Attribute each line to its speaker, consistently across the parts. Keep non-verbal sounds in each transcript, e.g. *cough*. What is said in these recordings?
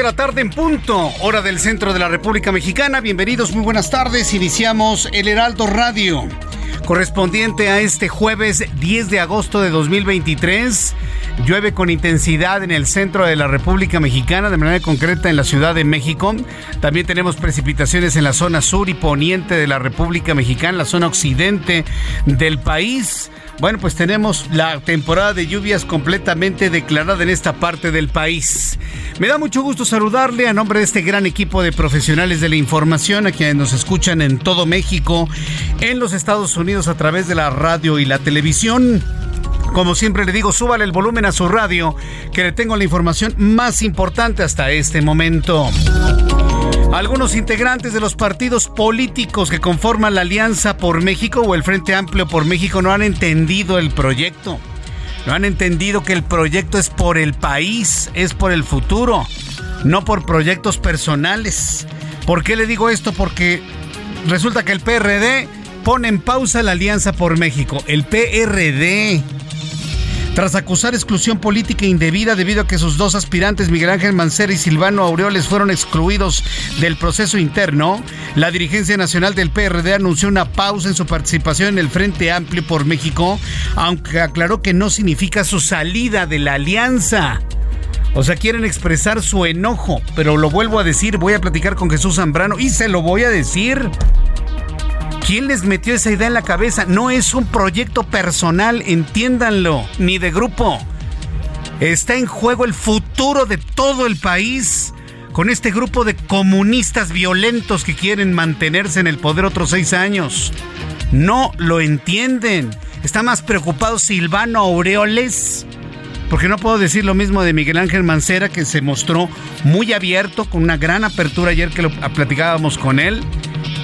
Speaker 1: De la tarde en punto, hora del centro de la República Mexicana. Bienvenidos, muy buenas tardes. Iniciamos el Heraldo Radio, correspondiente a este jueves 10 de agosto de 2023. Llueve con intensidad en el centro de la República Mexicana, de manera concreta en la Ciudad de México. También tenemos precipitaciones en la zona sur y poniente de la República Mexicana, la zona occidente del país. Bueno, pues tenemos la temporada de lluvias completamente declarada en esta parte del país. Me da mucho gusto saludarle a nombre de este gran equipo de profesionales de la información a quienes nos escuchan en todo México, en los Estados Unidos a través de la radio y la televisión. Como siempre le digo, súbale el volumen a su radio, que le tengo la información más importante hasta este momento. Algunos integrantes de los partidos políticos que conforman la Alianza por México o el Frente Amplio por México no han entendido el proyecto. No han entendido que el proyecto es por el país, es por el futuro, no por proyectos personales. ¿Por qué le digo esto? Porque resulta que el PRD pone en pausa la Alianza por México. El PRD tras acusar exclusión política indebida debido a que sus dos aspirantes, Miguel Ángel Mancera y Silvano Aureoles, fueron excluidos del proceso interno, la dirigencia nacional del PRD anunció una pausa en su participación en el Frente Amplio por México, aunque aclaró que no significa su salida de la alianza. O sea, quieren expresar su enojo, pero lo vuelvo a decir, voy a platicar con Jesús Zambrano y se lo voy a decir. ¿Quién les metió esa idea en la cabeza? No es un proyecto personal, entiéndanlo, ni de grupo. Está en juego el futuro de todo el país con este grupo de comunistas violentos que quieren mantenerse en el poder otros seis años. No lo entienden. Está más preocupado Silvano Aureoles. Porque no puedo decir lo mismo de Miguel Ángel Mancera, que se mostró muy abierto, con una gran apertura ayer que lo platicábamos con él.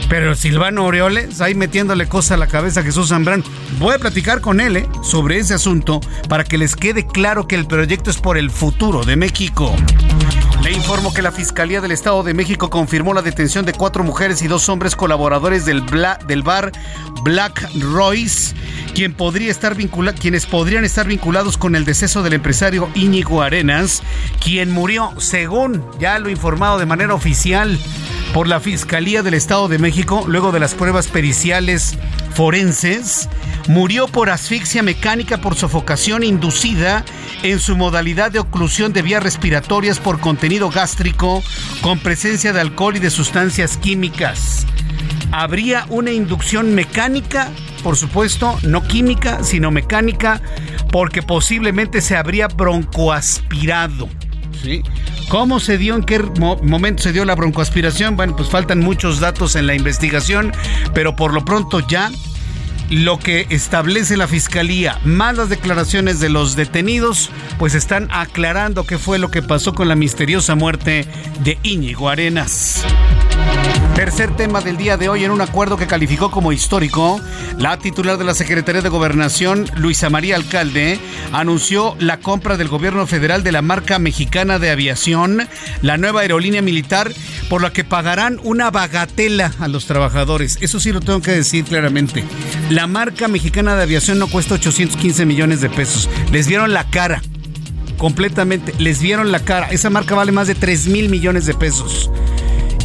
Speaker 1: Pero Silvano Aureoles, ahí metiéndole cosas a la cabeza a Jesús Zambrano. Voy a platicar con él ¿eh? sobre ese asunto para que les quede claro que el proyecto es por el futuro de México. Le informo que la Fiscalía del Estado de México confirmó la detención de cuatro mujeres y dos hombres colaboradores del, del bar Black Royce, estar quienes podrían estar vinculados con el deceso del empresario Íñigo Arenas, quien murió, según ya lo informado de manera oficial por la Fiscalía del Estado de México, luego de las pruebas periciales forenses, murió por asfixia mecánica por sofocación inducida en su modalidad de oclusión de vías respiratorias por contenido gástrico con presencia de alcohol y de sustancias químicas. Habría una inducción mecánica, por supuesto, no química, sino mecánica, porque posiblemente se habría broncoaspirado. ¿sí? ¿Cómo se dio? ¿En qué momento se dio la broncoaspiración? Bueno, pues faltan muchos datos en la investigación, pero por lo pronto ya lo que establece la fiscalía, más las declaraciones de los detenidos, pues están aclarando qué fue lo que pasó con la misteriosa muerte de Íñigo Arenas. Tercer tema del día de hoy en un acuerdo que calificó como histórico, la titular de la Secretaría de Gobernación, Luisa María Alcalde, anunció la compra del gobierno federal de la marca mexicana de aviación, la nueva aerolínea militar, por la que pagarán una bagatela a los trabajadores. Eso sí lo tengo que decir claramente. La marca mexicana de aviación no cuesta 815 millones de pesos. Les vieron la cara completamente. Les vieron la cara. Esa marca vale más de 3 mil millones de pesos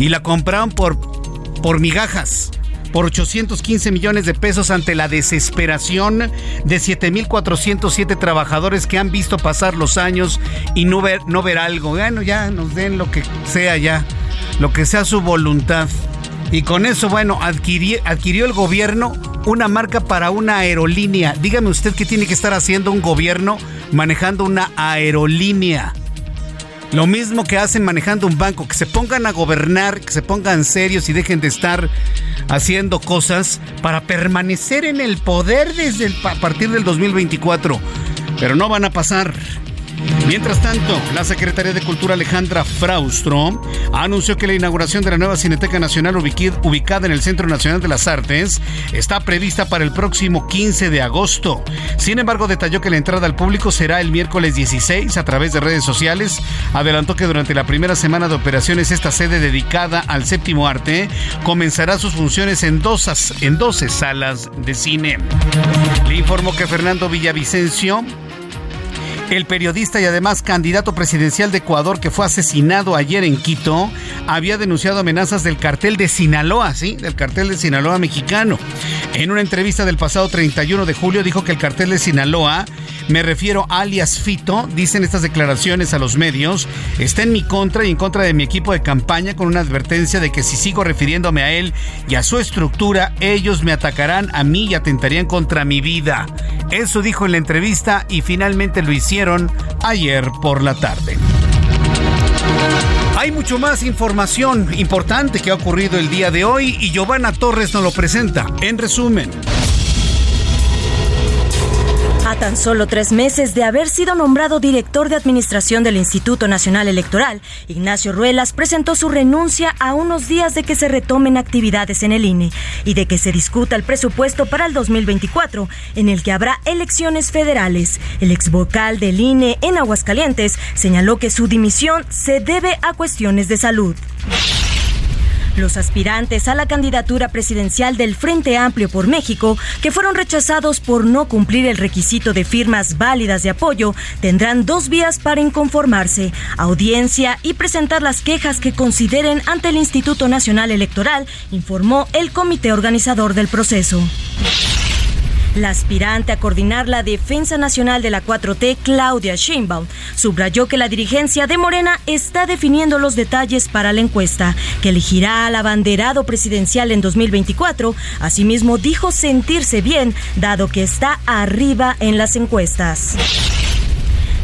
Speaker 1: y la compraron por, por migajas por 815 millones de pesos ante la desesperación de 7.407 trabajadores que han visto pasar los años y no ver, no ver algo. Bueno, ya nos den lo que sea ya, lo que sea su voluntad. Y con eso, bueno, adquirió, adquirió el gobierno una marca para una aerolínea. Dígame usted qué tiene que estar haciendo un gobierno manejando una aerolínea. Lo mismo que hacen manejando un banco, que se pongan a gobernar, que se pongan serios y dejen de estar haciendo cosas para permanecer en el poder desde el, a partir del 2024. Pero no van a pasar. Mientras tanto, la Secretaría de Cultura Alejandra Fraustro anunció que la inauguración de la nueva Cineteca Nacional ubicada en el Centro Nacional de las Artes está prevista para el próximo 15 de agosto. Sin embargo, detalló que la entrada al público será el miércoles 16 a través de redes sociales. Adelantó que durante la primera semana de operaciones esta sede dedicada al séptimo arte comenzará sus funciones en, dos, en 12 salas de cine. Le informó que Fernando Villavicencio el periodista y además candidato presidencial de Ecuador que fue asesinado ayer en Quito había denunciado amenazas del cartel de Sinaloa, ¿sí? Del cartel de Sinaloa mexicano. En una entrevista del pasado 31 de julio dijo que el cartel de Sinaloa me refiero alias Fito, dicen estas declaraciones a los medios, está en mi contra y en contra de mi equipo de campaña con una advertencia de que si sigo refiriéndome a él y a su estructura, ellos me atacarán a mí y atentarían contra mi vida. Eso dijo en la entrevista y finalmente lo hicieron ayer por la tarde. Hay mucho más información importante que ha ocurrido el día de hoy y Giovanna Torres nos lo presenta. En resumen.
Speaker 2: A tan solo tres meses de haber sido nombrado director de administración del Instituto Nacional Electoral, Ignacio Ruelas presentó su renuncia a unos días de que se retomen actividades en el INE y de que se discuta el presupuesto para el 2024, en el que habrá elecciones federales. El ex vocal del INE en Aguascalientes señaló que su dimisión se debe a cuestiones de salud. Los aspirantes a la candidatura presidencial del Frente Amplio por México, que fueron rechazados por no cumplir el requisito de firmas válidas de apoyo, tendrán dos vías para inconformarse, audiencia y presentar las quejas que consideren ante el Instituto Nacional Electoral, informó el comité organizador del proceso. La aspirante a coordinar la defensa nacional de la 4T, Claudia Sheinbaum, subrayó que la dirigencia de Morena está definiendo los detalles para la encuesta, que elegirá al abanderado presidencial en 2024. Asimismo, dijo sentirse bien, dado que está arriba en las encuestas.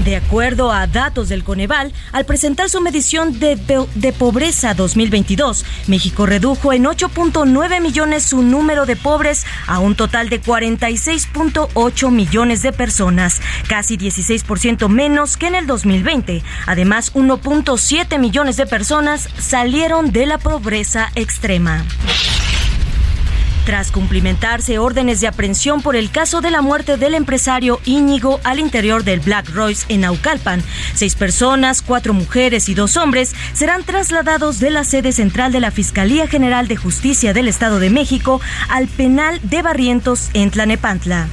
Speaker 2: De acuerdo a datos del Coneval, al presentar su medición de, de, pobreza 2022, México redujo en 8.9 millones su número de pobres a un total de 46.8 millones de personas, casi 16% menos que en el 2020. Además, 1.7 millones de personas salieron de la pobreza extrema. Tras cumplimentarse órdenes de aprehensión por el caso de la muerte del empresario Íñigo al interior del Black Royce en Naucalpan, seis personas, cuatro mujeres y dos hombres serán trasladados de la sede central de la Fiscalía General de Justicia del Estado de México al penal de Barrientos en Tlanepantla.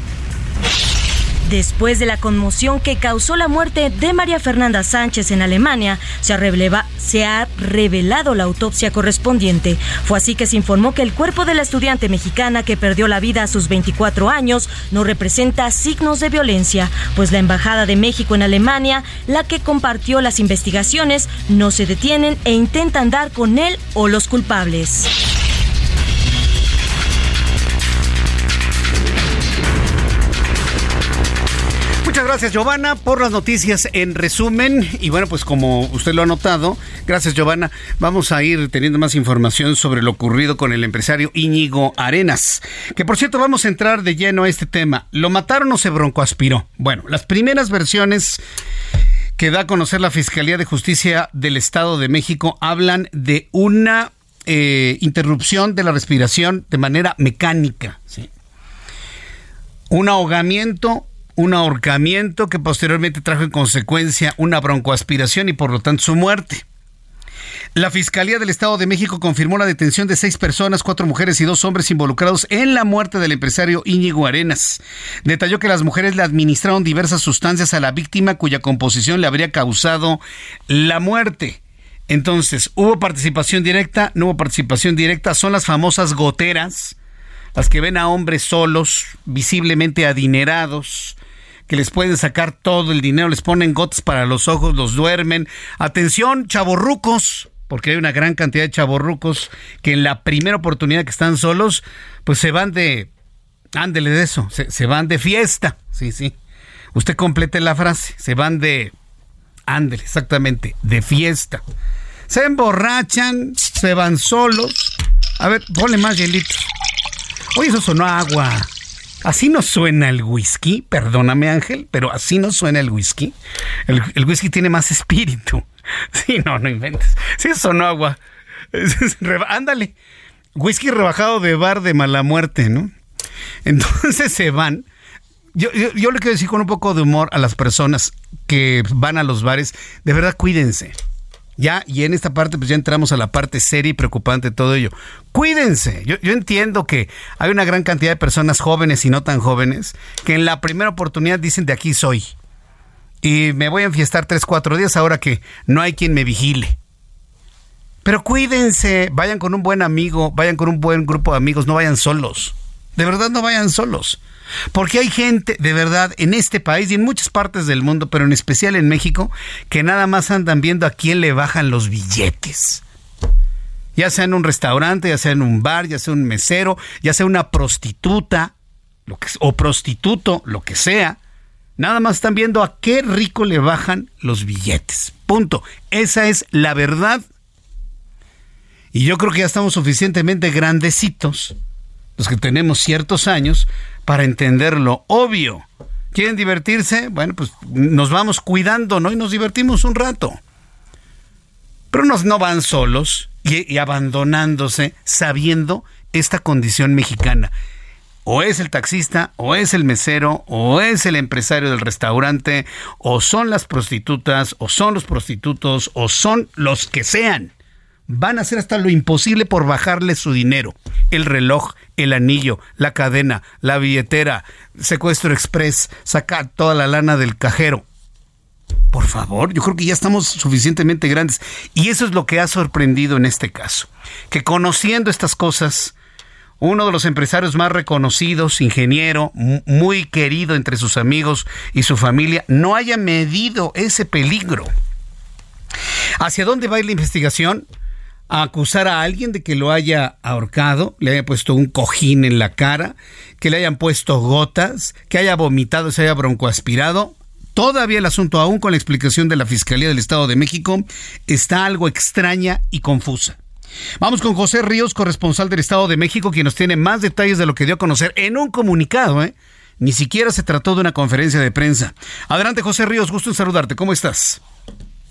Speaker 2: Después de la conmoción que causó la muerte de María Fernanda Sánchez en Alemania, se ha, se ha, revelado la autopsia correspondiente. Fue así que se informó que el cuerpo de la estudiante mexicana que perdió la vida a sus 24 años no representa signos de violencia, pues la Embajada de México en Alemania, la que compartió las investigaciones, no se detienen e intentan dar con él o los culpables.
Speaker 1: Gracias, Giovanna, por las noticias en resumen. Y bueno, pues como usted lo ha notado, gracias, Giovanna, vamos a ir teniendo más información sobre lo ocurrido con el empresario Íñigo Arenas. Que por cierto, vamos a entrar de lleno a este tema. ¿Lo mataron o se broncoaspiró? Bueno, las primeras versiones que da a conocer la Fiscalía de Justicia del Estado de México hablan de una eh, interrupción de la respiración de manera mecánica. Un ahogamiento, un ahorcamiento que posteriormente trajo en consecuencia una broncoaspiración y por lo tanto su muerte. La Fiscalía del Estado de México confirmó la detención de seis personas, cuatro mujeres y dos hombres involucrados en la muerte del empresario Íñigo Arenas. Detalló que las mujeres le administraron diversas sustancias a la víctima cuya composición le habría causado la muerte. Entonces, ¿hubo participación directa? No hubo participación directa. Son las famosas goteras, las que ven a hombres solos, visiblemente adinerados, que les pueden sacar todo el dinero, les ponen gotas para los ojos, los duermen. Atención, chavorrucos, porque hay una gran cantidad de chavorrucos que en la primera oportunidad que están solos, pues se van de, ándele de eso, se, van de fiesta, sí, sí. Usted complete la frase, se van de, ándele, exactamente, de fiesta. Se emborrachan, se van solos. A ver, ponle más hielitos. Oye, eso sonó agua. Así no suena el whisky, perdóname Ángel, pero así no suena el whisky. El, el whisky tiene más espíritu. *laughs* Sí, no, no inventes. Sí, eso no agua. *laughs* Ándale. Whisky rebajado de bar de mala muerte, ¿no? Entonces se van. Yo, yo, yo, le quiero decir con un poco de humor a las personas que van a los bares, de verdad cuídense. Ya, y en esta parte, pues ya entramos a la parte seria y preocupante de todo ello. Cuídense. Yo, yo entiendo que hay una gran cantidad de personas jóvenes y no tan jóvenes que en la primera oportunidad dicen de aquí soy y me voy a enfiestar tres, cuatro días ahora que no hay quien me vigile. Pero cuídense, vayan con un buen amigo, vayan con un buen grupo de amigos, no vayan solos. De verdad no vayan solos. Porque hay gente, de verdad, en este país y en muchas partes del mundo, pero en especial en México, que nada más andan viendo a quién le bajan los billetes. Ya sea en un restaurante, ya sea en un bar, ya sea un mesero, ya sea una prostituta, lo que, o prostituto, lo que sea. Nada más están viendo a qué rico le bajan los billetes. Punto. Esa es la verdad. Y yo creo que ya estamos suficientemente grandecitos, los que tenemos ciertos años, para entender lo obvio. ¿Quieren divertirse? Bueno, pues nos vamos cuidando, ¿no? Y nos divertimos un rato. Pero nos, no van solos y, y abandonándose sabiendo esta condición mexicana o es el taxista, o es el mesero, o es el empresario del restaurante, o son las prostitutas, o son los prostitutos, o son los que sean. Van a hacer hasta lo imposible por bajarle su dinero. El reloj, el anillo, la cadena, la billetera, secuestro express, sacar toda la lana del cajero. Por favor, yo creo que ya estamos suficientemente grandes. Y eso es lo que ha sorprendido en este caso. Que conociendo estas cosas, uno de los empresarios más reconocidos, ingeniero, muy querido entre sus amigos y su familia, no haya medido ese peligro. ¿Hacia dónde va a ir la investigación? A acusar a alguien de que lo haya ahorcado, le haya puesto un cojín en la cara, que le hayan puesto gotas, que haya vomitado, se haya broncoaspirado. Todavía el asunto, aún con la explicación de la Fiscalía del Estado de México, está algo extraña y confusa. Vamos con José Ríos, corresponsal del Estado de México, quien nos tiene más detalles de lo que dio a conocer en un comunicado, ¿eh? Ni siquiera se trató de una conferencia de prensa. Adelante, José Ríos, gusto en saludarte. ¿Cómo estás?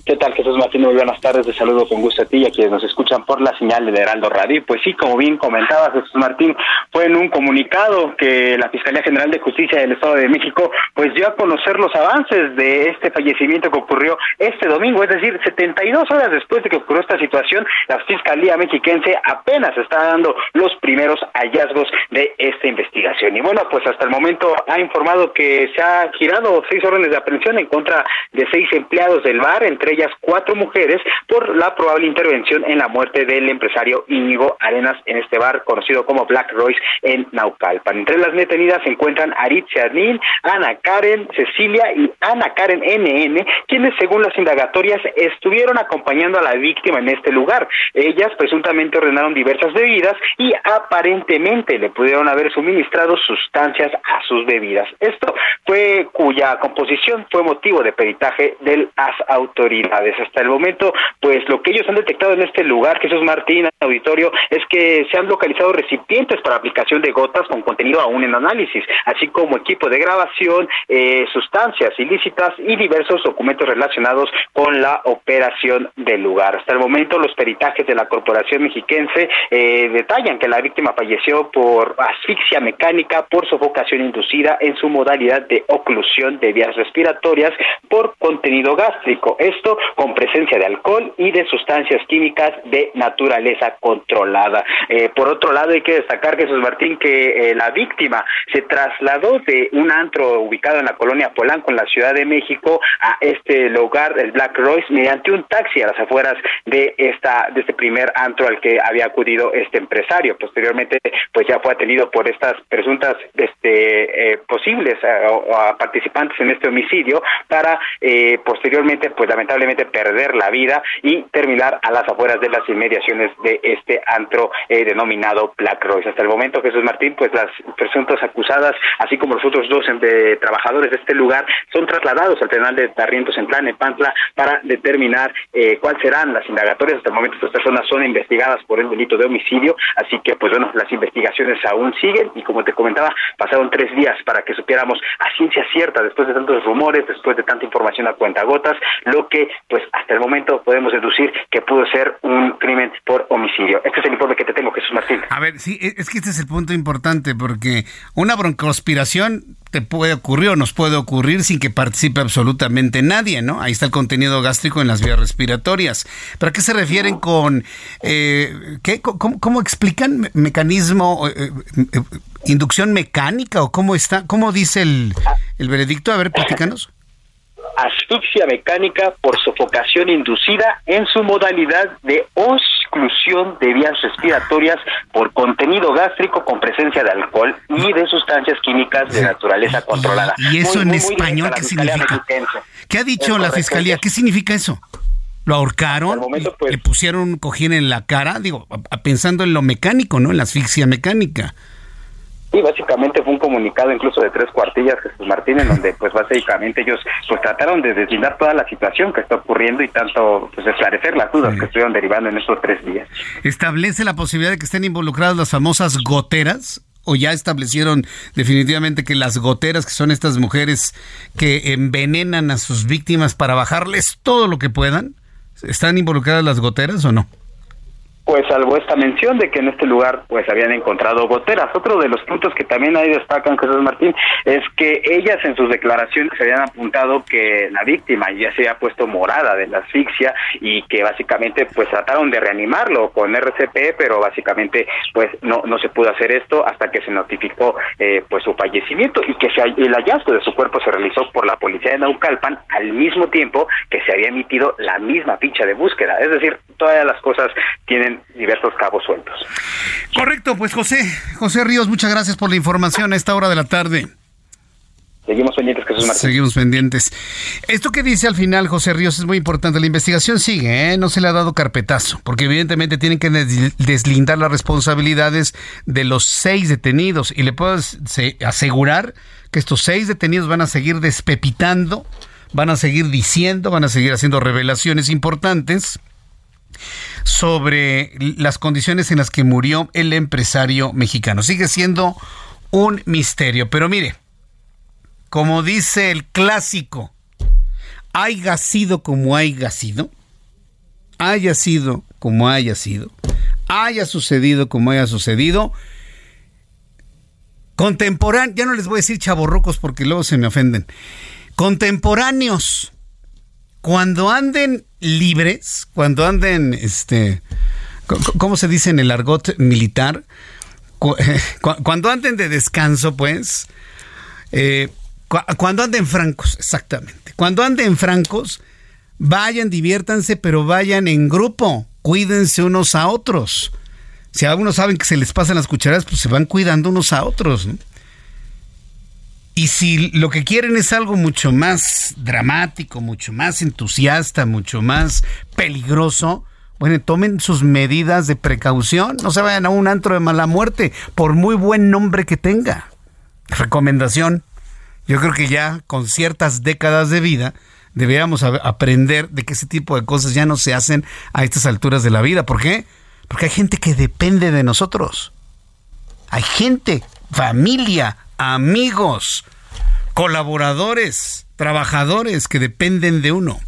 Speaker 3: ¿Qué tal, Jesús Martín? Muy buenas tardes. Te saludo con gusto a ti y a quienes nos escuchan por la señal de Heraldo Radio. Pues sí, como bien comentaba Jesús Martín, fue en un comunicado que la Fiscalía General de Justicia del Estado de México pues dio a conocer los avances de este fallecimiento que ocurrió este domingo, es decir, 72 horas después de que ocurrió esta situación, la Fiscalía Mexiquense apenas está dando los primeros hallazgos de esta investigación. Y bueno, pues hasta el momento ha informado que se ha girado seis órdenes de aprehensión en contra de seis empleados del bar, entre ellas cuatro mujeres, por la probable intervención en la muerte del empresario Íñigo Arenas en este bar conocido como Black Royce en Naucalpan. Entre las detenidas se encuentran Aritzia Nin, Ana Karen, Cecilia y Ana Karen NN, quienes según las indagatorias estuvieron acompañando a la víctima en este lugar. Ellas presuntamente ordenaron diversas bebidas y aparentemente le pudieron haber suministrado sustancias a sus bebidas. Esto fue cuya composición fue motivo de peritaje de las autoridades Hasta el momento, pues lo que ellos han detectado en este lugar, Jesús Martín, auditorio, es que se han localizado recipientes para aplicación de gotas con contenido aún en análisis, así como equipo de grabación, eh, sustancias ilícitas y diversos documentos relacionados con la operación del lugar. Hasta el momento, los peritajes de la Corporación Mexiquense eh, detallan que la víctima falleció por asfixia mecánica por sofocación inducida en su modalidad de oclusión de vías respiratorias por contenido gástrico. Esto con presencia de alcohol y de sustancias químicas de naturaleza controlada. Eh, por otro lado, hay que destacar, Jesús Martín, que eh, la víctima se trasladó de un antro ubicado en la colonia Polanco, en la Ciudad de México, a este lugar, el Black Royce, mediante un taxi a las afueras de esta de este primer antro al que había acudido este empresario. Posteriormente, pues ya fue atendido por estas presuntas este, eh, posibles participantes en este homicidio para posteriormente, pues lamentablemente perder la vida y terminar a las afueras de las inmediaciones de este antro eh, denominado Black Royce. Hasta el momento, Jesús Martín, pues las presuntas acusadas, así como los otros dos de, trabajadores de este lugar, son trasladados al penal de Tarrientos en Plan, en Pantla, para determinar eh, cuáles serán las indagatorias. Hasta el momento, estas personas son investigadas por el delito de homicidio, así que, pues bueno, las investigaciones aún siguen y, como te comentaba, pasaron tres días para que supiéramos a ciencia cierta, después de tantos rumores, después de tanta información a cuentagotas, lo que, pues hasta el momento podemos deducir que pudo ser un crimen por homicidio. Este es el informe que te tengo, Jesús Martín.
Speaker 1: A ver, sí, e, es que este es el punto importante, porque una broncospiración te puede ocurrir o nos puede ocurrir sin que participe absolutamente nadie, ¿no? Ahí está el contenido gástrico en las vías respiratorias. ¿Pero a qué se refieren con, eh, ¿qué, cómo, explican mecanismo, eh, eh, inducción mecánica o cómo está, cómo dice el, el veredicto? A ver, platícanos
Speaker 3: asfixia mecánica por sofocación inducida en su modalidad de exclusión de vías respiratorias por contenido gástrico con presencia de alcohol y de sustancias químicas de naturaleza controlada.
Speaker 1: ¿Y eso en español qué significa? ¿Qué ha dicho la fiscalía? ¿Qué significa eso? ¿Lo ahorcaron? Pues, ¿Le pusieron un cojín en la cara? Digo, pensando en lo mecánico, ¿no? En la asfixia mecánica.
Speaker 3: Sí, básicamente fue un comunicado incluso de tres cuartillas, Jesús Martín, en donde pues básicamente ellos pues trataron de deslindar toda la situación que está ocurriendo y tanto pues esclarecer las dudas que estuvieron derivando en estos tres días.
Speaker 1: ¿Establece la posibilidad de que estén involucradas las famosas goteras? ¿O ya establecieron definitivamente que las goteras, que son estas mujeres que envenenan a sus víctimas para bajarles todo lo que puedan, ¿están involucradas las goteras o no?
Speaker 3: Pues salvo esta mención de que en este lugar pues habían encontrado goteras. Otro de los puntos que también ahí destacan Jesús Martín es que ellas en sus declaraciones habían apuntado que la víctima ya se había puesto morada de la asfixia y que básicamente pues trataron de reanimarlo con RCP, pero básicamente pues no no se pudo hacer esto hasta que se notificó eh, pues su fallecimiento y que el hallazgo de su cuerpo se realizó por la policía de Naucalpan al mismo tiempo que se había emitido la misma ficha de búsqueda. Es decir, todas las cosas tienen diversos cabos sueltos.
Speaker 1: Correcto, pues José, José Ríos, muchas gracias por la información a esta hora de la tarde.
Speaker 3: Seguimos pendientes, Jesús Martín.
Speaker 1: Seguimos pendientes. Esto que dice al final José Ríos es muy importante. La investigación sigue, ¿eh? no se le ha dado carpetazo, porque evidentemente tienen que deslindar las responsabilidades de los seis detenidos. Y le puedo asegurar que estos seis detenidos van a seguir despepitando, van a seguir diciendo, van a seguir haciendo revelaciones importantes sobre las condiciones en las que murió el empresario mexicano. Sigue siendo un misterio, pero mire, como dice el clásico, haya sido como haya sido, haya sido como haya sido, haya sucedido como haya sucedido, contemporáneo, ya no les voy a decir chaborrocos porque luego se me ofenden, contemporáneos cuando anden libres, cuando anden, este, ¿cómo se dice en el argot militar? *laughs* Cuando anden de descanso, pues, eh, cuando anden francos, exactamente. Cuando anden francos, vayan, diviértanse, pero vayan en grupo, cuídense unos a otros. Si algunos saben que se les pasan las cucharadas, pues se van cuidando unos a otros. ¿no? Y si lo que quieren es algo mucho más dramático, mucho más entusiasta, mucho más peligroso, bueno, tomen sus medidas de precaución, no se vayan a un antro de mala muerte, por muy buen nombre que tenga. Recomendación, yo creo que ya con ciertas décadas de vida, deberíamos aprender de que ese tipo de cosas ya no se hacen a estas alturas de la vida. ¿Por qué? Porque hay gente que depende de nosotros. Hay gente, familia, amigos, colaboradores, trabajadores que dependen de uno.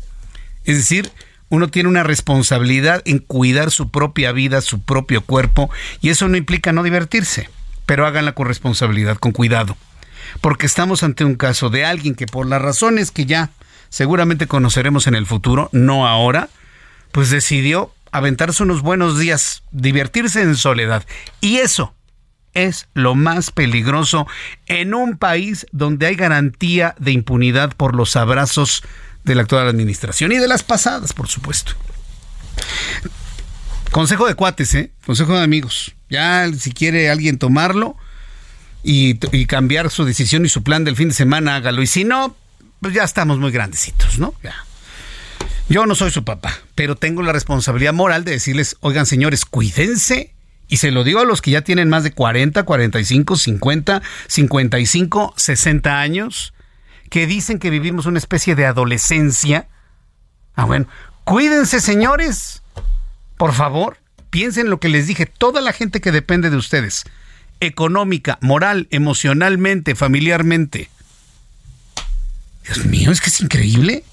Speaker 1: Es decir, uno tiene una responsabilidad en cuidar su propia vida, su propio cuerpo, y eso no implica no divertirse, pero háganla con responsabilidad, con cuidado, porque estamos ante un caso de alguien que por las razones que ya seguramente conoceremos en el futuro, no ahora, pues decidió aventarse unos buenos días, divertirse en soledad. Y eso es lo más peligroso en un país donde hay garantía de impunidad por los abrazos de la actual administración y de las pasadas, por supuesto. Consejo de cuates, ¿eh? Consejo de amigos. Ya si quiere alguien tomarlo y, y, cambiar su decisión y su plan del fin de semana, hágalo. Y si no, pues ya estamos muy grandecitos, ¿no? Ya. Yo no soy su papá, pero tengo la responsabilidad moral de decirles, oigan señores, cuídense. Y se lo digo a los que ya tienen más de 40, 45, 50, 55, 60 años que dicen que vivimos una especie de adolescencia. Ah, bueno, cuídense, señores. Por favor, piensen lo que les dije. Toda la gente que depende de ustedes, económica, moral, emocionalmente, familiarmente. Dios mío, es que es increíble.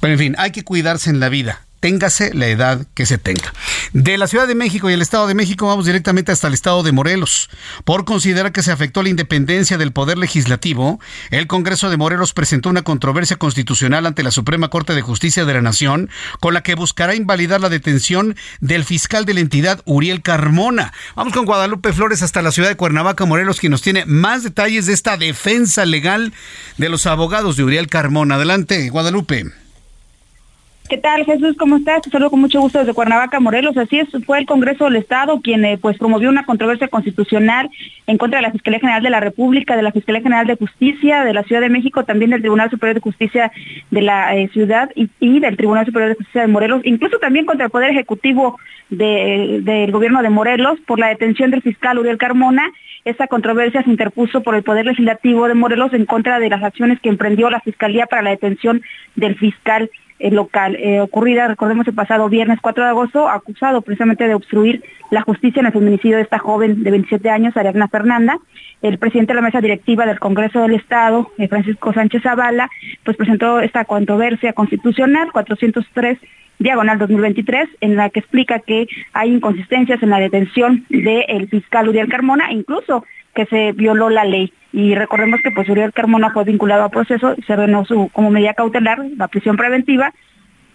Speaker 1: Pero en fin, hay que cuidarse en la vida téngase la edad que se tenga. De la Ciudad de México y el Estado de México vamos directamente hasta el Estado de Morelos. Por considerar que se afectó la independencia del Poder Legislativo, el Congreso de Morelos presentó una controversia constitucional ante la Suprema Corte de Justicia de la Nación, con la que buscará invalidar la detención del fiscal de la entidad, Uriel Carmona. Vamos con Guadalupe Flores hasta la ciudad de Cuernavaca, Morelos, quien nos tiene más detalles de esta defensa legal de los abogados de Uriel Carmona. Adelante, Guadalupe.
Speaker 4: ¿Qué tal, Jesús? ¿Cómo estás? Te saludo con mucho gusto desde Cuernavaca, Morelos. Así es, fue el Congreso del Estado quien eh, pues promovió una controversia constitucional en contra de la Fiscalía General de la República, de la Fiscalía General de Justicia de la Ciudad de México, también del Tribunal Superior de Justicia de la eh, ciudad y, del Tribunal Superior de Justicia de Morelos, incluso también contra el Poder Ejecutivo del gobierno de Morelos por la detención del fiscal Uriel Carmona. Esa controversia se interpuso por el Poder Legislativo de Morelos en contra de las acciones que emprendió la Fiscalía para la detención del fiscal local, eh, ocurrida, recordemos, el pasado viernes 4 de agosto, acusado precisamente de obstruir la justicia en el feminicidio de esta joven de 27 años, Ariadna Fernanda. El presidente de la mesa directiva del Congreso del Estado, eh, Francisco Sánchez Zavala, pues presentó esta controversia constitucional 403 diagonal 2023, en la que explica que hay inconsistencias en la detención del fiscal Uriel Carmona, incluso que se violó la ley. Y recordemos que pues Uriel Carmona fue vinculado a proceso y se ordenó como medida cautelar la prisión preventiva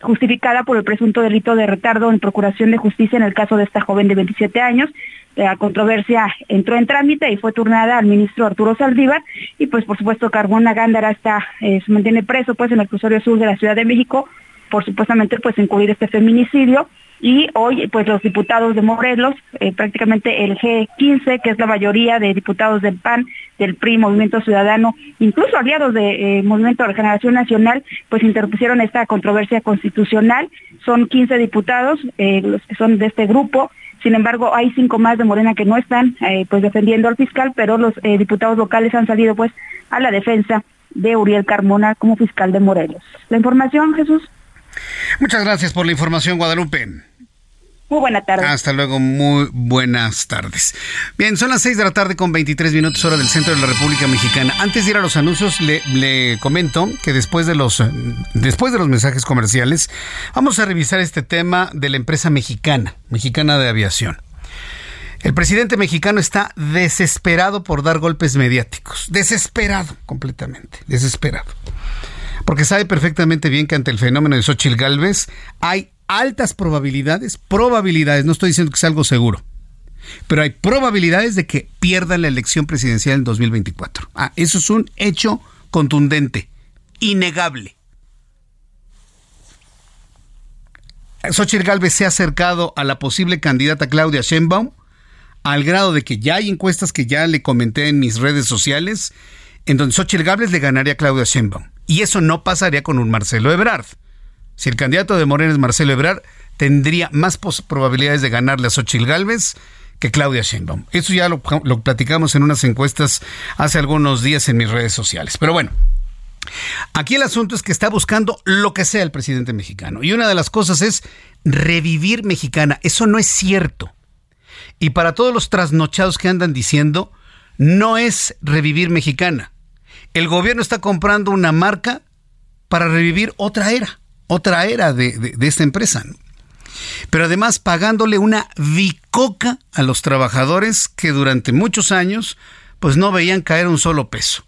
Speaker 4: justificada por el presunto delito de retardo en procuración de justicia en el caso de esta joven de 27 años. La controversia entró en trámite y fue turnada al ministro Arturo Saldívar y pues por supuesto Carmona Gándara está, eh, se mantiene preso pues en el crucerio sur de la Ciudad de México por supuestamente pues encubrir este feminicidio y hoy pues los diputados de Morelos, eh, prácticamente el G15, que es la mayoría de diputados del PAN, del PRI, Movimiento Ciudadano, incluso aliados del de, eh, Movimiento de Regeneración Nacional, pues interpusieron esta controversia constitucional. Son 15 diputados eh, los que son de este grupo. Sin embargo, hay cinco más de Morena que no están pues defendiendo al fiscal, pero los diputados locales han salido pues a la defensa de Uriel Carmona como fiscal de Morelos. La información, Jesús.
Speaker 1: Muchas gracias por la información, Guadalupe.
Speaker 4: Muy buena tarde.
Speaker 1: Hasta luego, muy buenas tardes. Bien, son las 6 de la tarde con 23 minutos hora del centro de la República Mexicana. Antes de ir a los anuncios, le, comento que después de, los, después de los mensajes comerciales, vamos a revisar este tema de la empresa mexicana, mexicana de aviación. El presidente mexicano está desesperado por dar golpes mediáticos. Desesperado, completamente. Desesperado. Porque sabe perfectamente bien que ante el fenómeno de Xochitl Galvez hay altas probabilidades, probabilidades, no estoy diciendo que sea algo seguro, pero hay probabilidades de que pierdan la elección presidencial en 2024. Ah, eso es un hecho contundente, innegable. Xochitl Galvez se ha acercado a la posible candidata Claudia Sheinbaum al grado de que ya hay encuestas que ya le comenté en mis redes sociales en donde Xochitl Galvez le ganaría a Claudia Sheinbaum. Y eso no pasaría con un Marcelo Ebrard. Si el candidato de Morena es Marcelo Ebrard, tendría más probabilidades de ganarle a Xochitl Gálvez que Claudia Sheinbaum. Eso ya lo, lo, platicamos en unas encuestas hace algunos días en mis redes sociales. Pero bueno, Aquí el asunto es que está buscando lo que sea el presidente mexicano. Y una de las cosas es revivir mexicana. Eso no es cierto. Y para todos los trasnochados que andan diciendo, no es revivir mexicana. El gobierno está comprando una marca para revivir otra era, otra era de, esta empresa. Pero además pagándole una bicoca a los trabajadores que durante muchos años pues no veían caer un solo peso.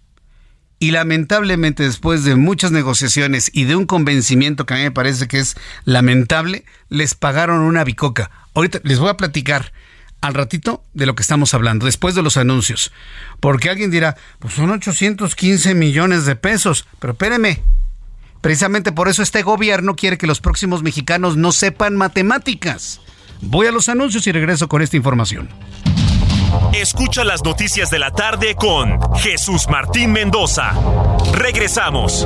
Speaker 1: Y lamentablemente después de muchas negociaciones y de un convencimiento que a mí me parece que es lamentable, les pagaron una bicoca. Ahorita les voy a platicar al ratito de lo que estamos hablando, después de los anuncios. Porque alguien dirá, pues son 815 millones de pesos. Pero espéreme, precisamente por eso este gobierno quiere que los próximos mexicanos no sepan matemáticas. Voy a los anuncios y regreso con esta información.
Speaker 5: Escucha las noticias de la tarde con Jesús Martín Mendoza. Regresamos.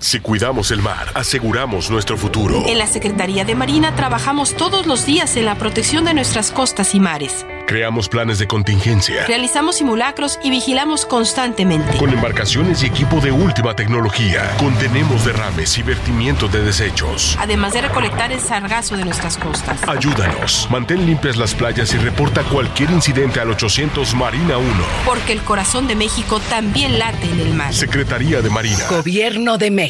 Speaker 6: Si cuidamos el mar, aseguramos nuestro futuro.
Speaker 7: En la Secretaría de Marina trabajamos todos los días en la protección de nuestras costas y mares.
Speaker 6: Creamos planes de contingencia.
Speaker 7: Realizamos simulacros y vigilamos constantemente.
Speaker 6: Con embarcaciones y equipo de última tecnología, contenemos derrames y vertimientos de desechos.
Speaker 7: Además de recolectar el sargazo de nuestras costas.
Speaker 6: Ayúdanos. Mantén limpias las playas y reporta cualquier incidente al 800 Marina 1.
Speaker 7: Porque el corazón de México también late en el mar.
Speaker 6: Secretaría de Marina.
Speaker 8: Gobierno de México.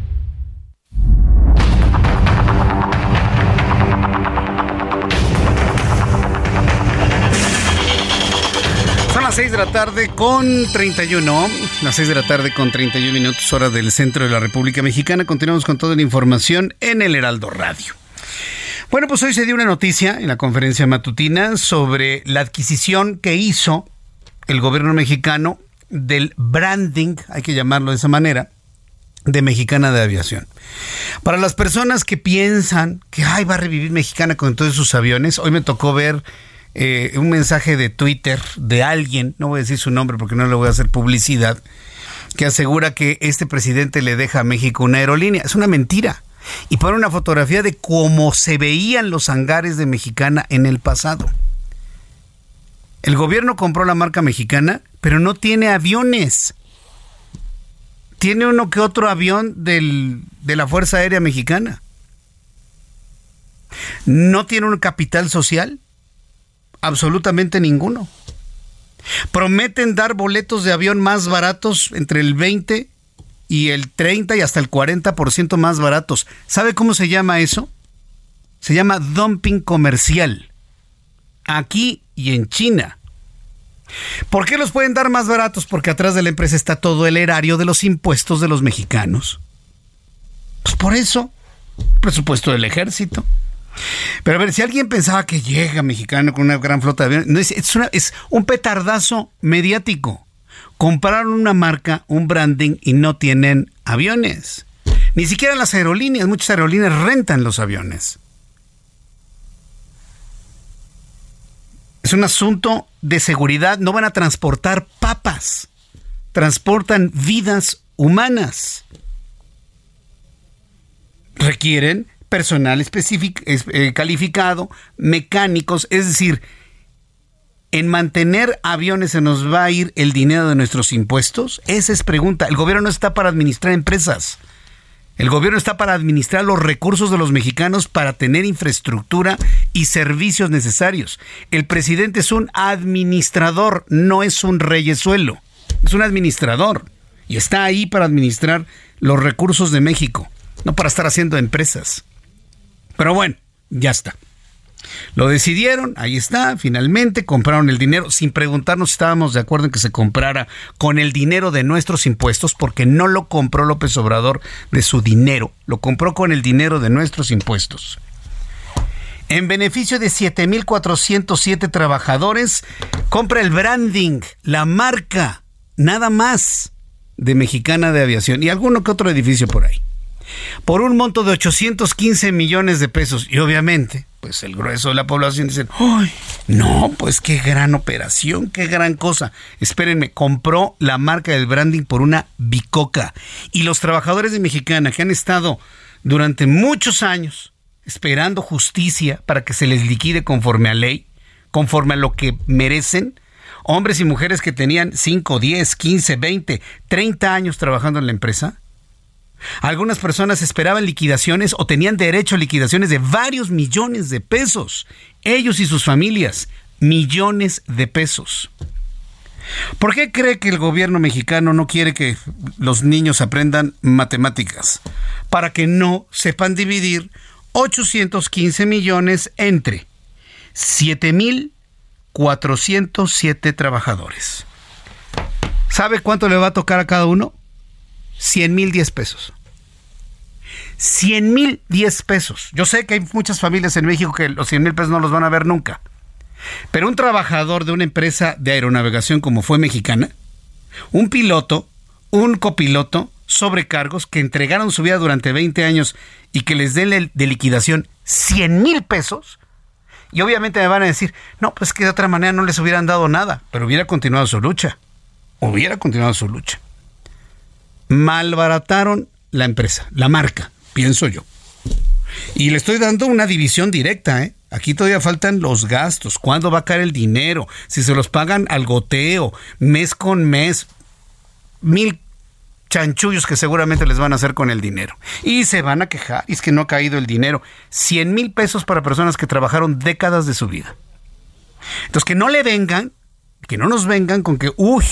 Speaker 1: Las 6 de la tarde con 31. Las 6 de la tarde con 31 minutos, hora del centro de la República Mexicana. Continuamos con toda la información en el Heraldo Radio. Bueno, pues hoy se dio una noticia en la conferencia matutina sobre la adquisición que hizo el gobierno mexicano del branding, hay que llamarlo de esa manera, de Mexicana de Aviación. Para las personas que piensan que ay, va a revivir Mexicana con todos sus aviones, hoy me tocó ver eh, un mensaje de Twitter de alguien, no voy a decir su nombre porque no le voy a hacer publicidad, que asegura que este presidente le deja a México una aerolínea. Es una mentira. Y pone una fotografía de cómo se veían los hangares de Mexicana en el pasado. El gobierno compró la marca mexicana, pero no tiene aviones. Tiene uno que otro avión del, de la Fuerza Aérea Mexicana. No tiene un capital social absolutamente ninguno. Prometen dar boletos de avión más baratos entre el 20 y el 30 y hasta el 40% más baratos. ¿Sabe cómo se llama eso? Se llama dumping comercial. Aquí y en China. ¿Por qué los pueden dar más baratos? Porque atrás de la empresa está todo el erario de los impuestos de los mexicanos. Pues por eso, presupuesto del ejército, pero a ver, si alguien pensaba que llega mexicano con una gran flota de aviones, es, es un petardazo mediático. Compraron una marca, un branding y no tienen aviones. Ni siquiera las aerolíneas, muchas aerolíneas rentan los aviones. Es un asunto de seguridad, no van a transportar papas, transportan vidas humanas. Requieren personal específico, eh, calificado, mecánicos, es decir, en mantener aviones se nos va a ir el dinero de nuestros impuestos? Esa es pregunta. El gobierno no está para administrar empresas. El gobierno está para administrar los recursos de los mexicanos para tener infraestructura y servicios necesarios. El presidente es un administrador, no es un reyesuelo. Es un administrador y está ahí para administrar los recursos de México, no para estar haciendo empresas. Pero bueno, ya está. Lo decidieron, ahí está, finalmente compraron el dinero sin preguntarnos si estábamos de acuerdo en que se comprara con el dinero de nuestros impuestos, porque no lo compró López Obrador de su dinero, lo compró con el dinero de nuestros impuestos. En beneficio de 7.407 trabajadores, compra el branding, la marca, nada más de Mexicana de Aviación y alguno que otro edificio por ahí. Por un monto de 815 millones de pesos. Y obviamente, pues el grueso de la población dice, ¡ay! No, pues qué gran operación, qué gran cosa. Espérenme, compró la marca del branding por una bicoca. Y los trabajadores de Mexicana que han estado durante muchos años esperando justicia para que se les liquide conforme a ley, conforme a lo que merecen, hombres y mujeres que tenían 5, 10, 15, 20, 30 años trabajando en la empresa. Algunas personas esperaban liquidaciones o tenían derecho a liquidaciones de varios millones de pesos. Ellos y sus familias, millones de pesos. ¿Por qué cree que el gobierno mexicano no quiere que los niños aprendan matemáticas? Para que no sepan dividir 815 millones entre 7.407 trabajadores. ¿Sabe cuánto le va a tocar a cada uno? 100 mil 10 pesos. 100 mil 10 pesos. Yo sé que hay muchas familias en México que los 100 mil pesos no los van a ver nunca. Pero un trabajador de una empresa de aeronavegación como fue mexicana, un piloto, un copiloto, sobrecargos que entregaron su vida durante 20 años y que les den de liquidación 100 mil pesos, y obviamente me van a decir, no, pues que de otra manera no les hubieran dado nada, pero hubiera continuado su lucha. Hubiera continuado su lucha. Malbarataron la empresa, la marca, pienso yo. Y le estoy dando una división directa, ¿eh? Aquí todavía faltan los gastos, cuándo va a caer el dinero, si se los pagan al goteo, mes con mes, mil chanchullos que seguramente les van a hacer con el dinero. Y se van a quejar, y es que no ha caído el dinero. 100 mil pesos para personas que trabajaron décadas de su vida. Entonces, que no le vengan, que no nos vengan con que, uy,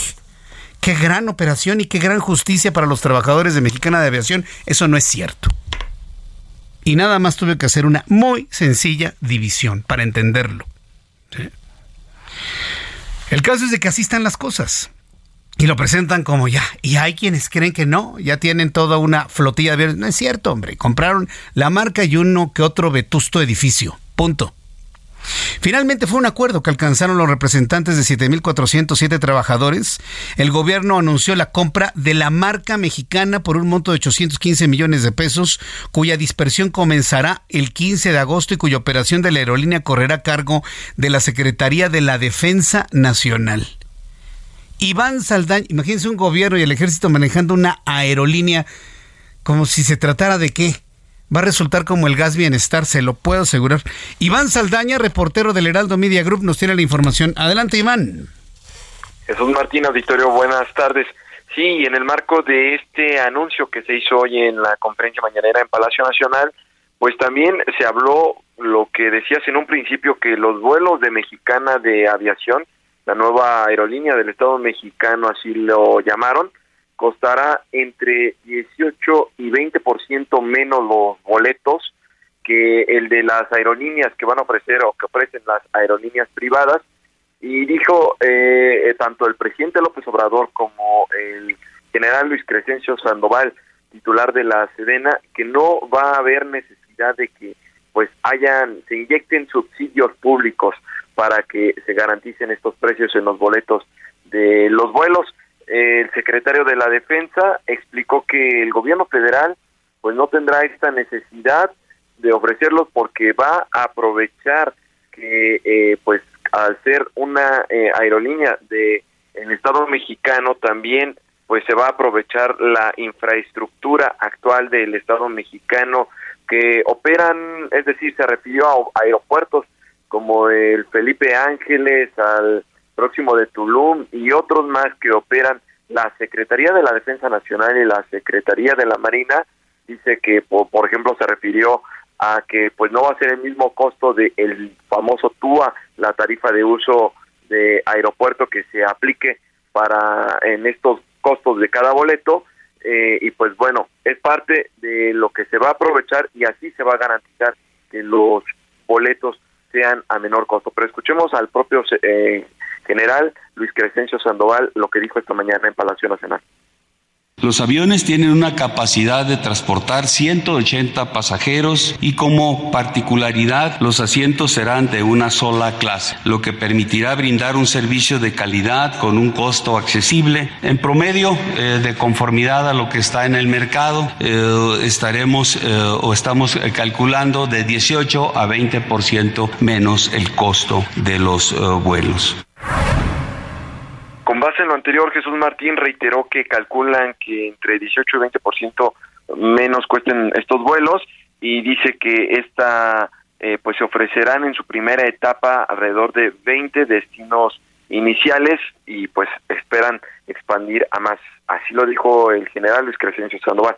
Speaker 1: qué gran operación y qué gran justicia para los trabajadores de Mexicana de Aviación. Eso no es cierto. Y nada más tuve que hacer una muy sencilla división para entenderlo. El caso es de que así están las cosas y lo presentan como ya. Y hay quienes creen que no, ya tienen toda una flotilla de No es cierto, hombre. Compraron la marca y uno que otro vetusto edificio. Punto. Finalmente fue un acuerdo que alcanzaron los representantes de 7.407 trabajadores. El gobierno anunció la compra de la marca mexicana por un monto de 815 millones de pesos, cuya dispersión comenzará el 15 de agosto y cuya operación de la aerolínea correrá a cargo de la Secretaría de la Defensa Nacional. Iván Saldaña, imagínense un gobierno y el ejército manejando una aerolínea como si se tratara de qué. Va a resultar como el gas bienestar, se lo puedo asegurar. Iván Saldaña, reportero del Heraldo Media Group, nos tiene la información. Adelante, Iván.
Speaker 9: Jesús Martín, auditorio, buenas tardes. Sí, en el marco de este anuncio que se hizo hoy en la conferencia mañanera en Palacio Nacional, pues también se habló lo que decías en un principio, que los vuelos de Mexicana de Aviación la nueva aerolínea del Estado mexicano, así lo llamaron, costará entre 18 y 20% menos los boletos que el de las aerolíneas que van a ofrecer o que ofrecen las aerolíneas privadas. Y dijo eh, tanto el presidente López Obrador como el general Luis Crescencio Sandoval, titular de la Sedena, que no va a haber necesidad de que pues hayan, se inyecten subsidios públicos para que se garanticen estos precios en los boletos de los vuelos. El secretario de la Defensa explicó que el gobierno federal pues no tendrá esta necesidad de ofrecerlos porque va a aprovechar que eh, pues al ser una eh, aerolínea de el Estado mexicano también pues se va a aprovechar la infraestructura actual del Estado mexicano que operan, es decir, se refirió a aeropuertos como el Felipe Ángeles, al próximo de Tulum y otros más que operan. La Secretaría de la Defensa Nacional y la Secretaría de la Marina, dice que, por, ejemplo, se refirió a que pues no va a ser el mismo costo de el famoso TUA, la tarifa de uso de aeropuerto que se aplique para en estos costos de cada boleto eh, y pues bueno es parte de lo que se va a aprovechar y así se va a garantizar que los boletos sean a menor costo. Pero escuchemos al propio eh, general Luis Crescencio Sandoval lo que dijo esta mañana en Palacio Nacional.
Speaker 10: Los aviones tienen una capacidad de transportar 180 pasajeros y como particularidad los asientos serán de una sola clase, lo que permitirá brindar un servicio de calidad con un costo accesible. En promedio, eh, de conformidad a lo que está en el mercado, eh, estaremos eh, o estamos calculando de 18 a 20% menos el costo de los vuelos.
Speaker 9: En lo anterior, Jesús Martín reiteró que calculan que entre 18 y 20% menos cuesten estos vuelos y dice que esta eh, pues se ofrecerán en su primera etapa alrededor de 20 destinos iniciales y pues esperan expandir a más. Así lo dijo el general Luis Crescencio Sandoval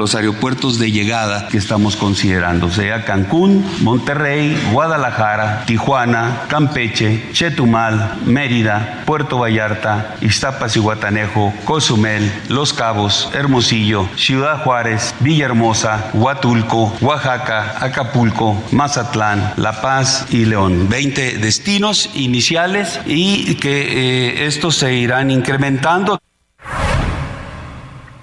Speaker 10: los aeropuertos de llegada que estamos considerando, sea Cancún, Monterrey, Guadalajara, Tijuana, Campeche, Chetumal, Mérida, Puerto Vallarta, Iztapas y Guatanejo, Cozumel, Los Cabos, Hermosillo, Ciudad Juárez, Villahermosa, Huatulco, Oaxaca, Acapulco, Mazatlán, La Paz y León. 20 destinos iniciales y que eh, estos se irán incrementando.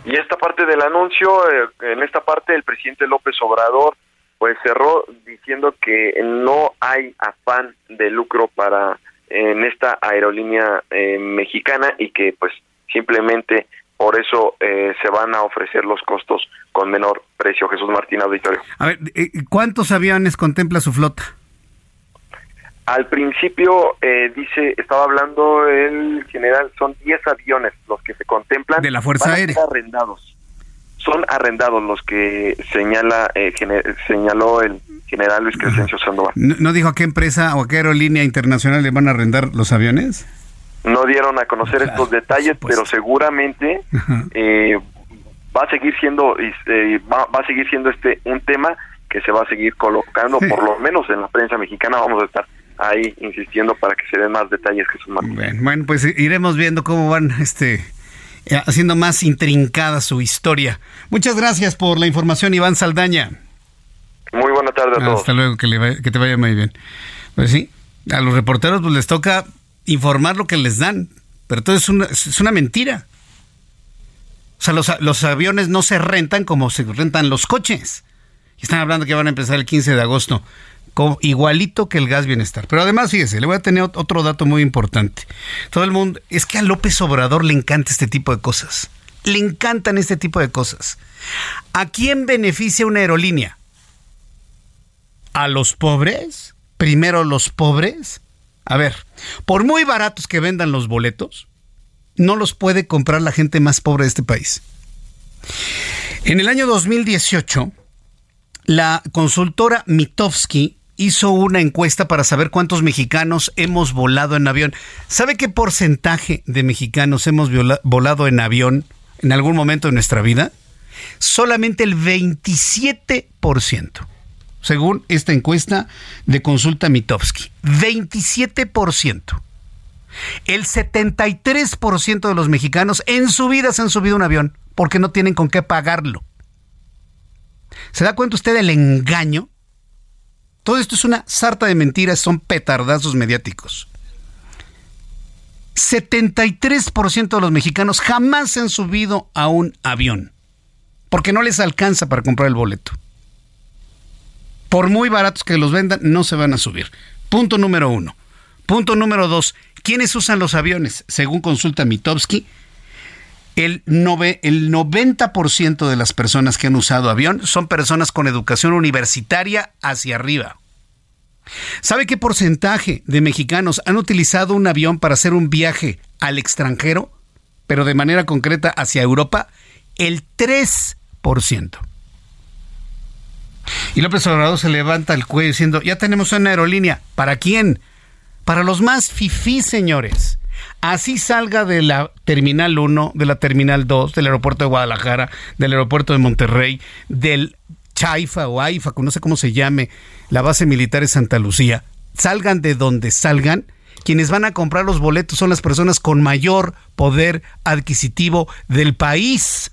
Speaker 9: Y esta parte del anuncio, eh, en esta parte el presidente López Obrador pues cerró diciendo que no hay afán de lucro para en esta aerolínea eh, mexicana y que pues simplemente por eso eh, se van a ofrecer los costos con menor precio. Jesús Martín Auditorio.
Speaker 1: A ver, ¿cuántos aviones contempla su flota?
Speaker 9: Al principio, eh, dice, estaba hablando el general, son 10 aviones los que se contemplan.
Speaker 1: De la Fuerza Aérea.
Speaker 9: arrendados. Son arrendados los que señala eh, señaló el general Luis Crescencio Sandoval.
Speaker 1: ¿No, dijo a qué empresa o a qué aerolínea internacional le van a arrendar los aviones?
Speaker 9: No dieron a conocer estos detalles, pero seguramente eh, va a seguir siendo va, va, a seguir siendo este un tema que se va a seguir colocando, por lo menos en la prensa mexicana vamos a estar ahí insistiendo para que se den más detalles que Bueno,
Speaker 1: bueno, pues iremos viendo cómo van este eh, haciendo más intrincada su historia. Muchas gracias por la información, Iván Saldaña.
Speaker 9: Muy buena tarde a todos.
Speaker 1: Hasta luego, que, le que te vaya muy bien. Pues sí, a los reporteros pues les toca informar lo que les dan, pero todo es una, es una mentira. O sea, los, los aviones no se rentan como se rentan los coches. Están hablando que van a empezar el 15 de agosto igualito que el gas bienestar. Pero además, fíjese, le voy a tener otro dato muy importante. Todo el mundo, es que a López Obrador le encanta este tipo de cosas. Le encantan este tipo de cosas. ¿A quién beneficia una aerolínea? ¿A los pobres? ¿Primero los pobres? A ver, por muy baratos que vendan los boletos, no los puede comprar la gente más pobre de este país. En el año 2018, la consultora Mitofsky hizo una encuesta para saber cuántos mexicanos hemos volado en avión. ¿Sabe qué porcentaje de mexicanos hemos volado en avión en algún momento de nuestra vida? Solamente el 27%, según esta encuesta de consulta Mitofsky. 27%. El 73% de los mexicanos en su vida se han subido un avión porque no tienen con qué pagarlo. ¿Se da cuenta usted del engaño? Todo esto es una sarta de mentiras, son petardazos mediáticos. 73% de los mexicanos jamás se han subido a un avión porque no les alcanza para comprar el boleto. Por muy baratos que los vendan, no se van a subir. Punto número uno. Punto número dos. ¿Quiénes usan los aviones? Según consulta Mitowski, el, el 90% de las personas que han usado avión son personas con educación universitaria hacia arriba. ¿Sabe qué porcentaje de mexicanos han utilizado un avión para hacer un viaje al extranjero, pero de manera concreta hacia Europa? El 3%. Y López Obrador se levanta el cuello diciendo, ya tenemos una aerolínea. ¿Para quién? Para los más fifí, señores. Así salga de la Terminal 1, de la Terminal 2, del aeropuerto de Guadalajara, del aeropuerto de Monterrey, del Chaifa o AIFA, no sé cómo se llame, la base militar de Santa Lucía. Salgan de donde salgan, quienes van a comprar los boletos son las personas con mayor poder adquisitivo del país.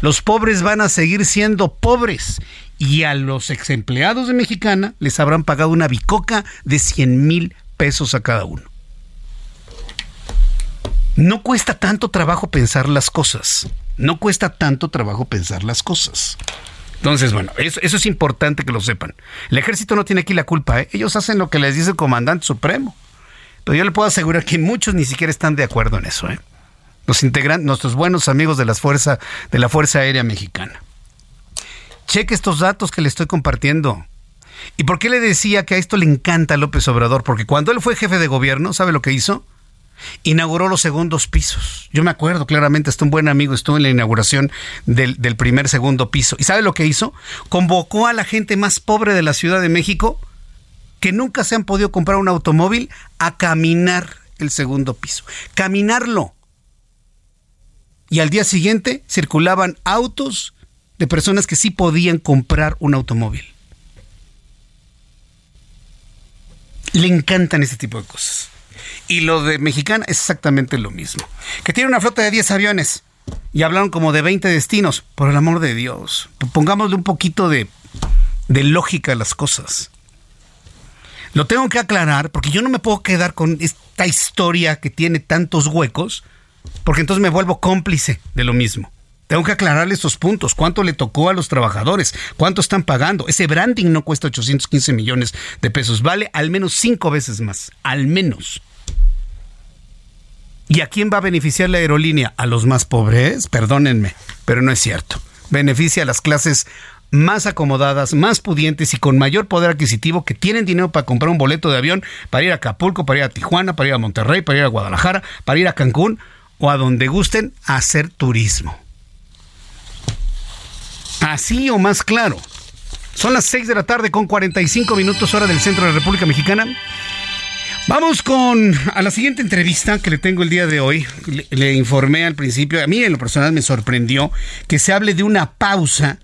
Speaker 1: los pobres van a seguir siendo pobres y a los ex empleados de Mexicana les habrán pagado una bicoca de 100 mil pesos a cada uno. No cuesta tanto trabajo pensar las cosas. No cuesta tanto trabajo pensar las cosas. Entonces, bueno, eso, es importante que lo sepan. El ejército no tiene aquí la culpa, ¿eh? ellos hacen lo que les dice el comandante supremo. Pero yo le puedo asegurar que muchos ni siquiera están de acuerdo en eso. ¿eh? Los integran, nuestros buenos amigos de, las fuerza, de la Fuerza Aérea Mexicana. Cheque estos datos que le estoy compartiendo. ¿Y por qué le decía que a esto le encanta a López Obrador? Porque cuando él fue jefe de gobierno, ¿sabe lo que hizo? Inauguró los segundos pisos. Yo me acuerdo claramente, hasta un buen amigo estuvo en la inauguración del, del primer segundo piso. ¿Y sabe lo que hizo? Convocó a la gente más pobre de la Ciudad de México que nunca se han podido comprar un automóvil a caminar el segundo piso. Caminarlo. Y al día siguiente circulaban autos de personas que sí podían comprar un automóvil. Le encantan este tipo de cosas. Y lo de Mexicana es exactamente lo mismo. Que tiene una flota de 10 aviones y hablaron como de 20 destinos. Por el amor de Dios, pongámosle un poquito de, lógica a las cosas. Lo tengo que aclarar porque yo no me puedo quedar con esta historia que tiene tantos huecos, porque entonces me vuelvo cómplice de lo mismo. Tengo que aclararle estos puntos. ¿Cuánto le tocó a los trabajadores? ¿Cuánto están pagando? Ese branding no cuesta 815 millones de pesos. Vale al menos cinco veces más. Al menos. ¿Y a quién va a beneficiar la aerolínea? ¿A los más pobres? Perdónenme, pero no es cierto. Beneficia a las clases más acomodadas, más pudientes y con mayor poder adquisitivo que tienen dinero para comprar un boleto de avión para ir a Acapulco, para ir a Tijuana, para ir a Monterrey, para ir a Guadalajara, para ir a Cancún o a donde gusten a hacer turismo. Así o más claro. Son las 6 de la tarde con 45 minutos hora del centro de la República Mexicana. Vamos con a la siguiente entrevista que le tengo el día de hoy. Le, informé al principio, a mí en lo personal me sorprendió que se hable de una pausa,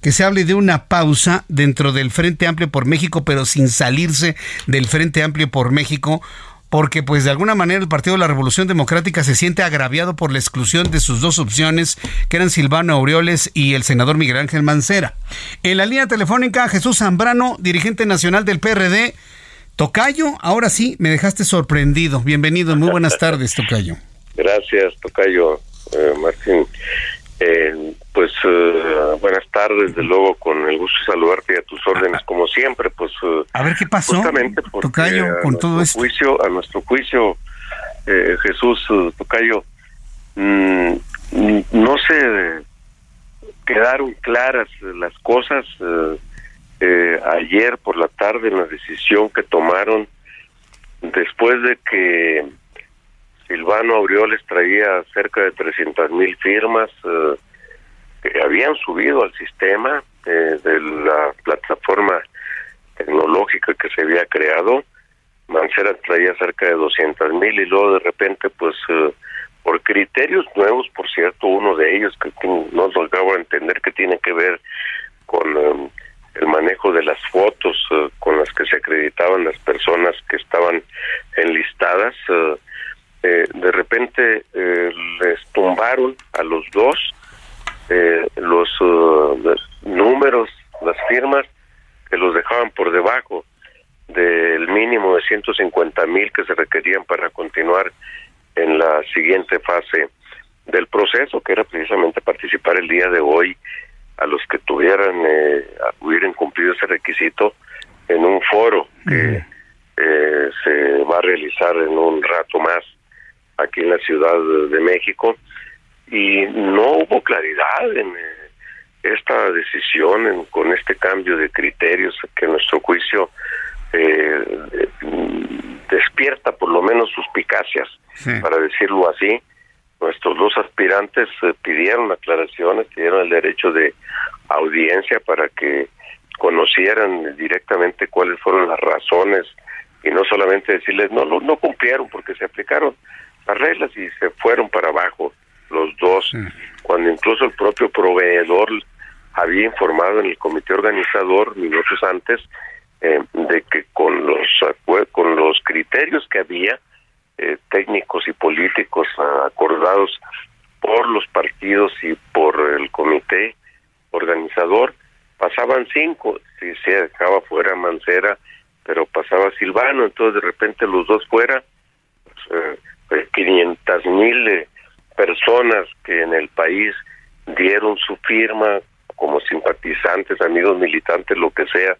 Speaker 1: que se hable de una pausa dentro del Frente Amplio por México, pero sin salirse del Frente Amplio por México porque pues de alguna manera el Partido de la Revolución Democrática se siente agraviado por la exclusión de sus dos opciones, que eran Silvano Aureoles y el senador Miguel Ángel Mancera. En la línea telefónica, Jesús Zambrano, dirigente nacional del PRD. Tocayo, ahora sí, me dejaste sorprendido. Bienvenido, muy buenas tardes, Tocayo.
Speaker 11: Gracias, Tocayo, eh, Martín. Eh, pues uh, buenas tardes, de luego con el gusto de saludarte y a tus órdenes como siempre, pues uh,
Speaker 1: a ver qué pasó,
Speaker 11: justamente
Speaker 1: Tocayo, con todo esto.
Speaker 11: Juicio, a nuestro juicio, eh, Jesús Tocayo, mmm, no se quedaron claras las cosas eh, ayer por la tarde en la decisión que tomaron después de que Silvano Aureoles traía cerca de 300 mil firmas eh, que habían subido al sistema eh, de la plataforma tecnológica que se había creado. Mancera traía cerca de 200 mil y luego de repente, pues, eh, por criterios nuevos, por cierto, uno de ellos que, no nos entender que tiene que ver con el manejo de las fotos con las que se acreditaban las personas que estaban enlistadas. Eh, de repente eh, les tumbaron a los dos eh, los números, las firmas que los dejaban por debajo del mínimo de 150 mil que se requerían para continuar en la siguiente fase del proceso, que era precisamente participar el día de hoy a los que tuvieran, hubieran cumplido ese requisito en un foro que se va a realizar en un rato más aquí en la Ciudad de México. Y no hubo claridad en eh, esta decisión, con este cambio de criterios que nuestro juicio eh, despierta por lo menos suspicacias, para decirlo así. Nuestros dos aspirantes eh, pidieron aclaraciones, pidieron el derecho de audiencia para que conocieran directamente cuáles fueron las razones y no solamente decirles no, no, no cumplieron porque se aplicaron las reglas y se fueron para abajo los dos, cuando incluso el propio proveedor había informado en el comité organizador minutos antes eh, de que con los con los criterios que había eh, técnicos y políticos acordados por los partidos y por el comité organizador, pasaban cinco, si se dejaba fuera Mancera, pero pasaba Silvano, entonces de repente los dos fuera, pues, eh, 500 mil eh, personas que en el país dieron su firma como simpatizantes, amigos militantes, lo que sea,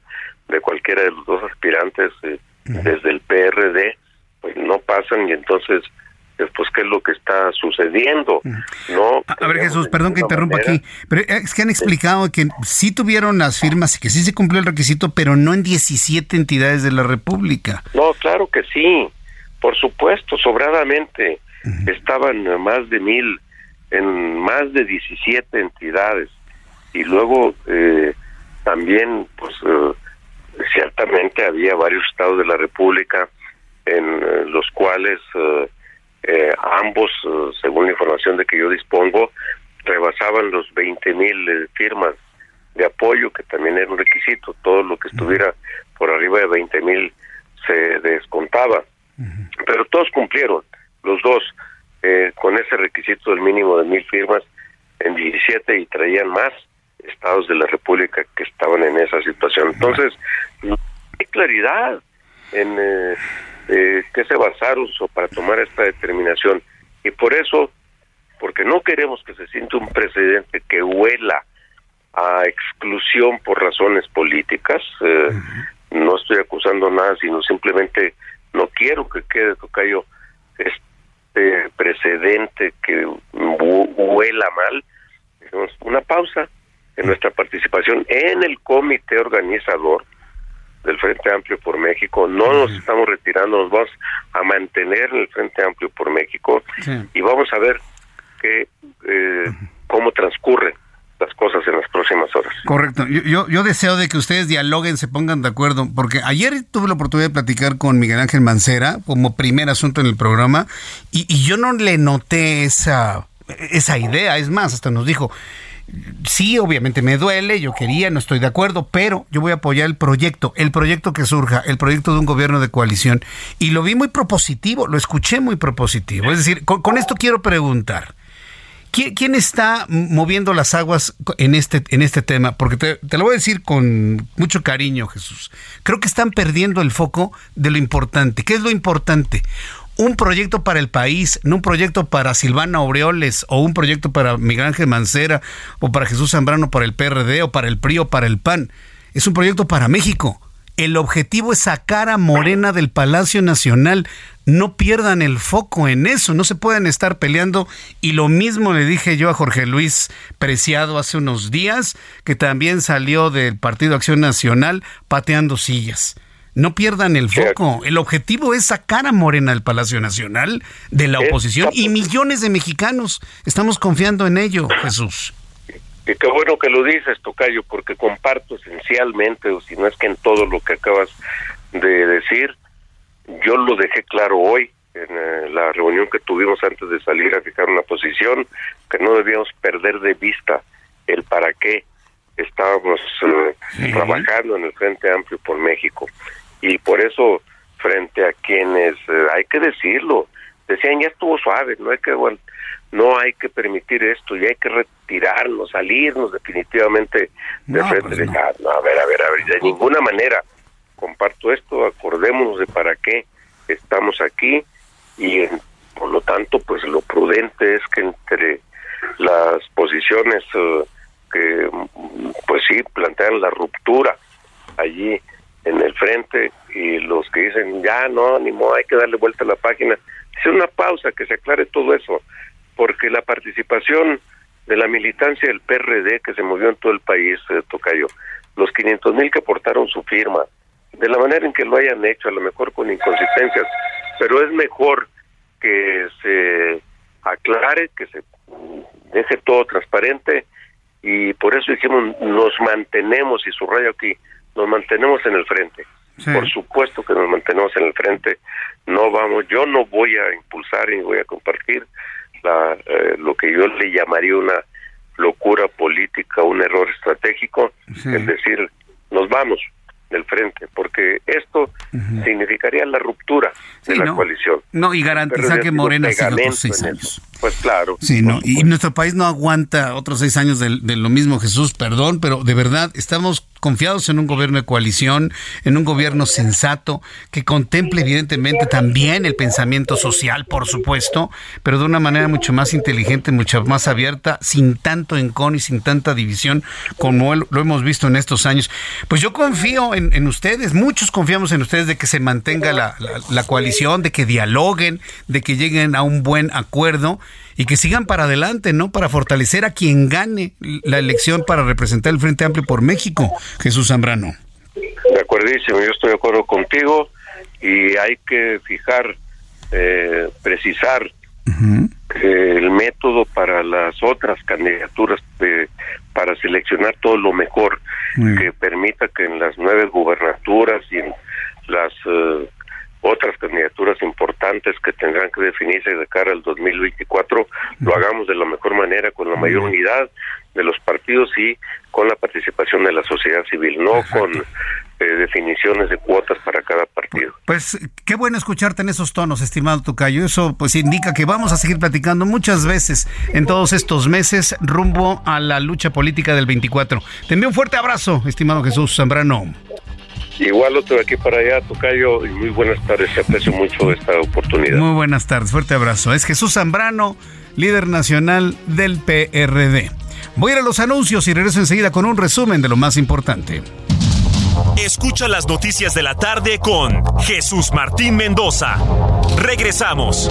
Speaker 11: de cualquiera de los dos aspirantes eh, desde el PRD, pues no pasan y entonces pues qué es lo que está sucediendo. No.
Speaker 1: A ver Jesús, perdón que interrumpa aquí, pero es que han explicado que sí tuvieron las firmas y que sí se cumplió el requisito, pero no en 17 entidades de la República.
Speaker 11: No, claro que sí, por supuesto, sobradamente. Estaban más de mil en más de 17 entidades y luego eh, también, pues eh, ciertamente había varios estados de la República en eh, los cuales eh, ambos, eh, según la información de que yo dispongo, rebasaban los 20 mil eh, firmas de apoyo, que también era un requisito. Todo lo que estuviera por arriba de 20 mil se descontaba. Pero todos cumplieron, los dos, con ese requisito del mínimo de mil firmas en 17 y traían más estados de la República que estaban en esa situación. Entonces, hay claridad en eh, que se basaron para tomar esta determinación. Y por eso, porque no queremos que se sienta un precedente que huela a exclusión por razones políticas, eh, no estoy acusando nada, sino simplemente no quiero que quede, Tocayo, este precedente que huela mal. Una pausa en nuestra participación en el comité organizador del Frente Amplio por México. No nos estamos retirando, nos vamos a mantener en el Frente Amplio por México y vamos a ver qué, eh, cómo transcurren las cosas en las próximas horas.
Speaker 1: Correcto. Yo, yo, deseo de que ustedes dialoguen, se pongan de acuerdo, porque ayer tuve la oportunidad de platicar con Miguel Ángel Mancera como primer asunto en el programa y, y yo no le noté esa, esa idea. Es más, hasta nos dijo, sí, obviamente me duele, yo quería, no estoy de acuerdo, pero yo voy a apoyar el proyecto, el proyecto que surja, el proyecto de un gobierno de coalición. Y lo vi muy propositivo, lo escuché muy propositivo. Es decir, con, esto quiero preguntar. ¿Quién, está moviendo las aguas en este, en este tema? Porque te, te, lo voy a decir con mucho cariño, Jesús. Creo que están perdiendo el foco de lo importante. ¿Qué es lo importante? Un proyecto para el país, no un proyecto para Silvana Aureoles o un proyecto para Miguel Ángel Mancera o para Jesús Zambrano para el PRD o para el PRI o para el PAN. Es un proyecto para México. El objetivo es sacar a Morena del Palacio Nacional. No pierdan el foco en eso, no se pueden estar peleando. Y lo mismo le dije yo a Jorge Luis Preciado hace unos días, que también salió del Partido Acción Nacional pateando sillas. No pierdan el foco. El objetivo es sacar a Morena del Palacio Nacional de la oposición y millones de mexicanos estamos confiando en ello, Jesús.
Speaker 11: Y qué bueno que lo dices, Tocayo, porque comparto esencialmente, o si no es que en todo lo que acabas de decir, yo lo dejé claro hoy en eh, la reunión que tuvimos antes de salir a fijar una posición, que no debíamos perder de vista el para qué estábamos eh, trabajando en el Frente Amplio por México y por eso frente a quienes eh, hay que decirlo decían ya estuvo suave no hay que no hay que permitir esto y hay que retirarnos salirnos definitivamente de frente pues no. a ver a ver a ver de ninguna manera. Comparto esto acordémonos de para qué estamos aquí y por lo tanto pues lo prudente es que entre las posiciones eh, que pues sí plantean la ruptura allí en el frente y los que dicen ya no, ni modo, hay que darle vuelta a la página. Es una pausa, que se aclare todo eso, porque la participación de la militancia del PRD que se movió en todo el país, eh, Tocayo, los 500 mil que aportaron su firma, de la manera en que lo hayan hecho, a lo mejor con inconsistencias, pero es mejor que se aclare, que se deje todo transparente y por eso dijimos nos mantenemos y subrayo aquí nos mantenemos en el frente. Por supuesto que nos mantenemos en el frente. No vamos, yo no voy a impulsar ni voy a compartir la, eh, lo que yo le llamaría una locura política, un error estratégico, es decir, nos vamos del frente, porque esto significaría la ruptura de la coalición.
Speaker 1: No, y garantiza que Morena siga seis años.
Speaker 11: pues claro.
Speaker 1: Sí, no, y nuestro país no aguanta otros seis años de, de, lo mismo, Jesús, perdón, pero de verdad estamos confiados en un gobierno de coalición, en un gobierno sensato, que contemple evidentemente también el pensamiento social, por supuesto, pero de una manera mucho más inteligente, mucho más abierta, sin tanto encón y sin tanta división como lo hemos visto en estos años. Pues yo confío en, ustedes, muchos confiamos en ustedes de que se mantenga la, la coalición, de que dialoguen, de que lleguen a un buen acuerdo y que sigan para adelante, ¿no? Para fortalecer a quien gane la elección para representar el Frente Amplio por México, Jesús Zambrano.
Speaker 11: De acuerdísimo, yo estoy de acuerdo contigo y hay que fijar, eh, precisar eh, el método para las otras candidaturas para seleccionar todo lo mejor que permita que en las nueve gubernaturas y en las eh, otras candidaturas importantes que tendrán que definirse de cara al 2024, lo hagamos de la mejor manera, con la mayor unidad de los partidos y con la participación de la sociedad civil, no con eh, definiciones de cuotas para cada partido.
Speaker 1: Pues qué bueno escucharte en esos tonos, estimado Tocayo. Eso pues indica que vamos a seguir platicando muchas veces en todos estos meses rumbo a la lucha política del 24. Te envío un fuerte abrazo, estimado Jesús Zambrano.
Speaker 11: Igual otro de aquí para allá, Tocayo, y muy buenas tardes, aprecio mucho esta oportunidad.
Speaker 1: Muy buenas tardes, fuerte abrazo. Es Jesús Zambrano, líder nacional del PRD. Voy a ir a los anuncios y regreso enseguida con un resumen de lo más importante.
Speaker 5: Escucha las noticias de la tarde con Jesús Martín Mendoza. Regresamos.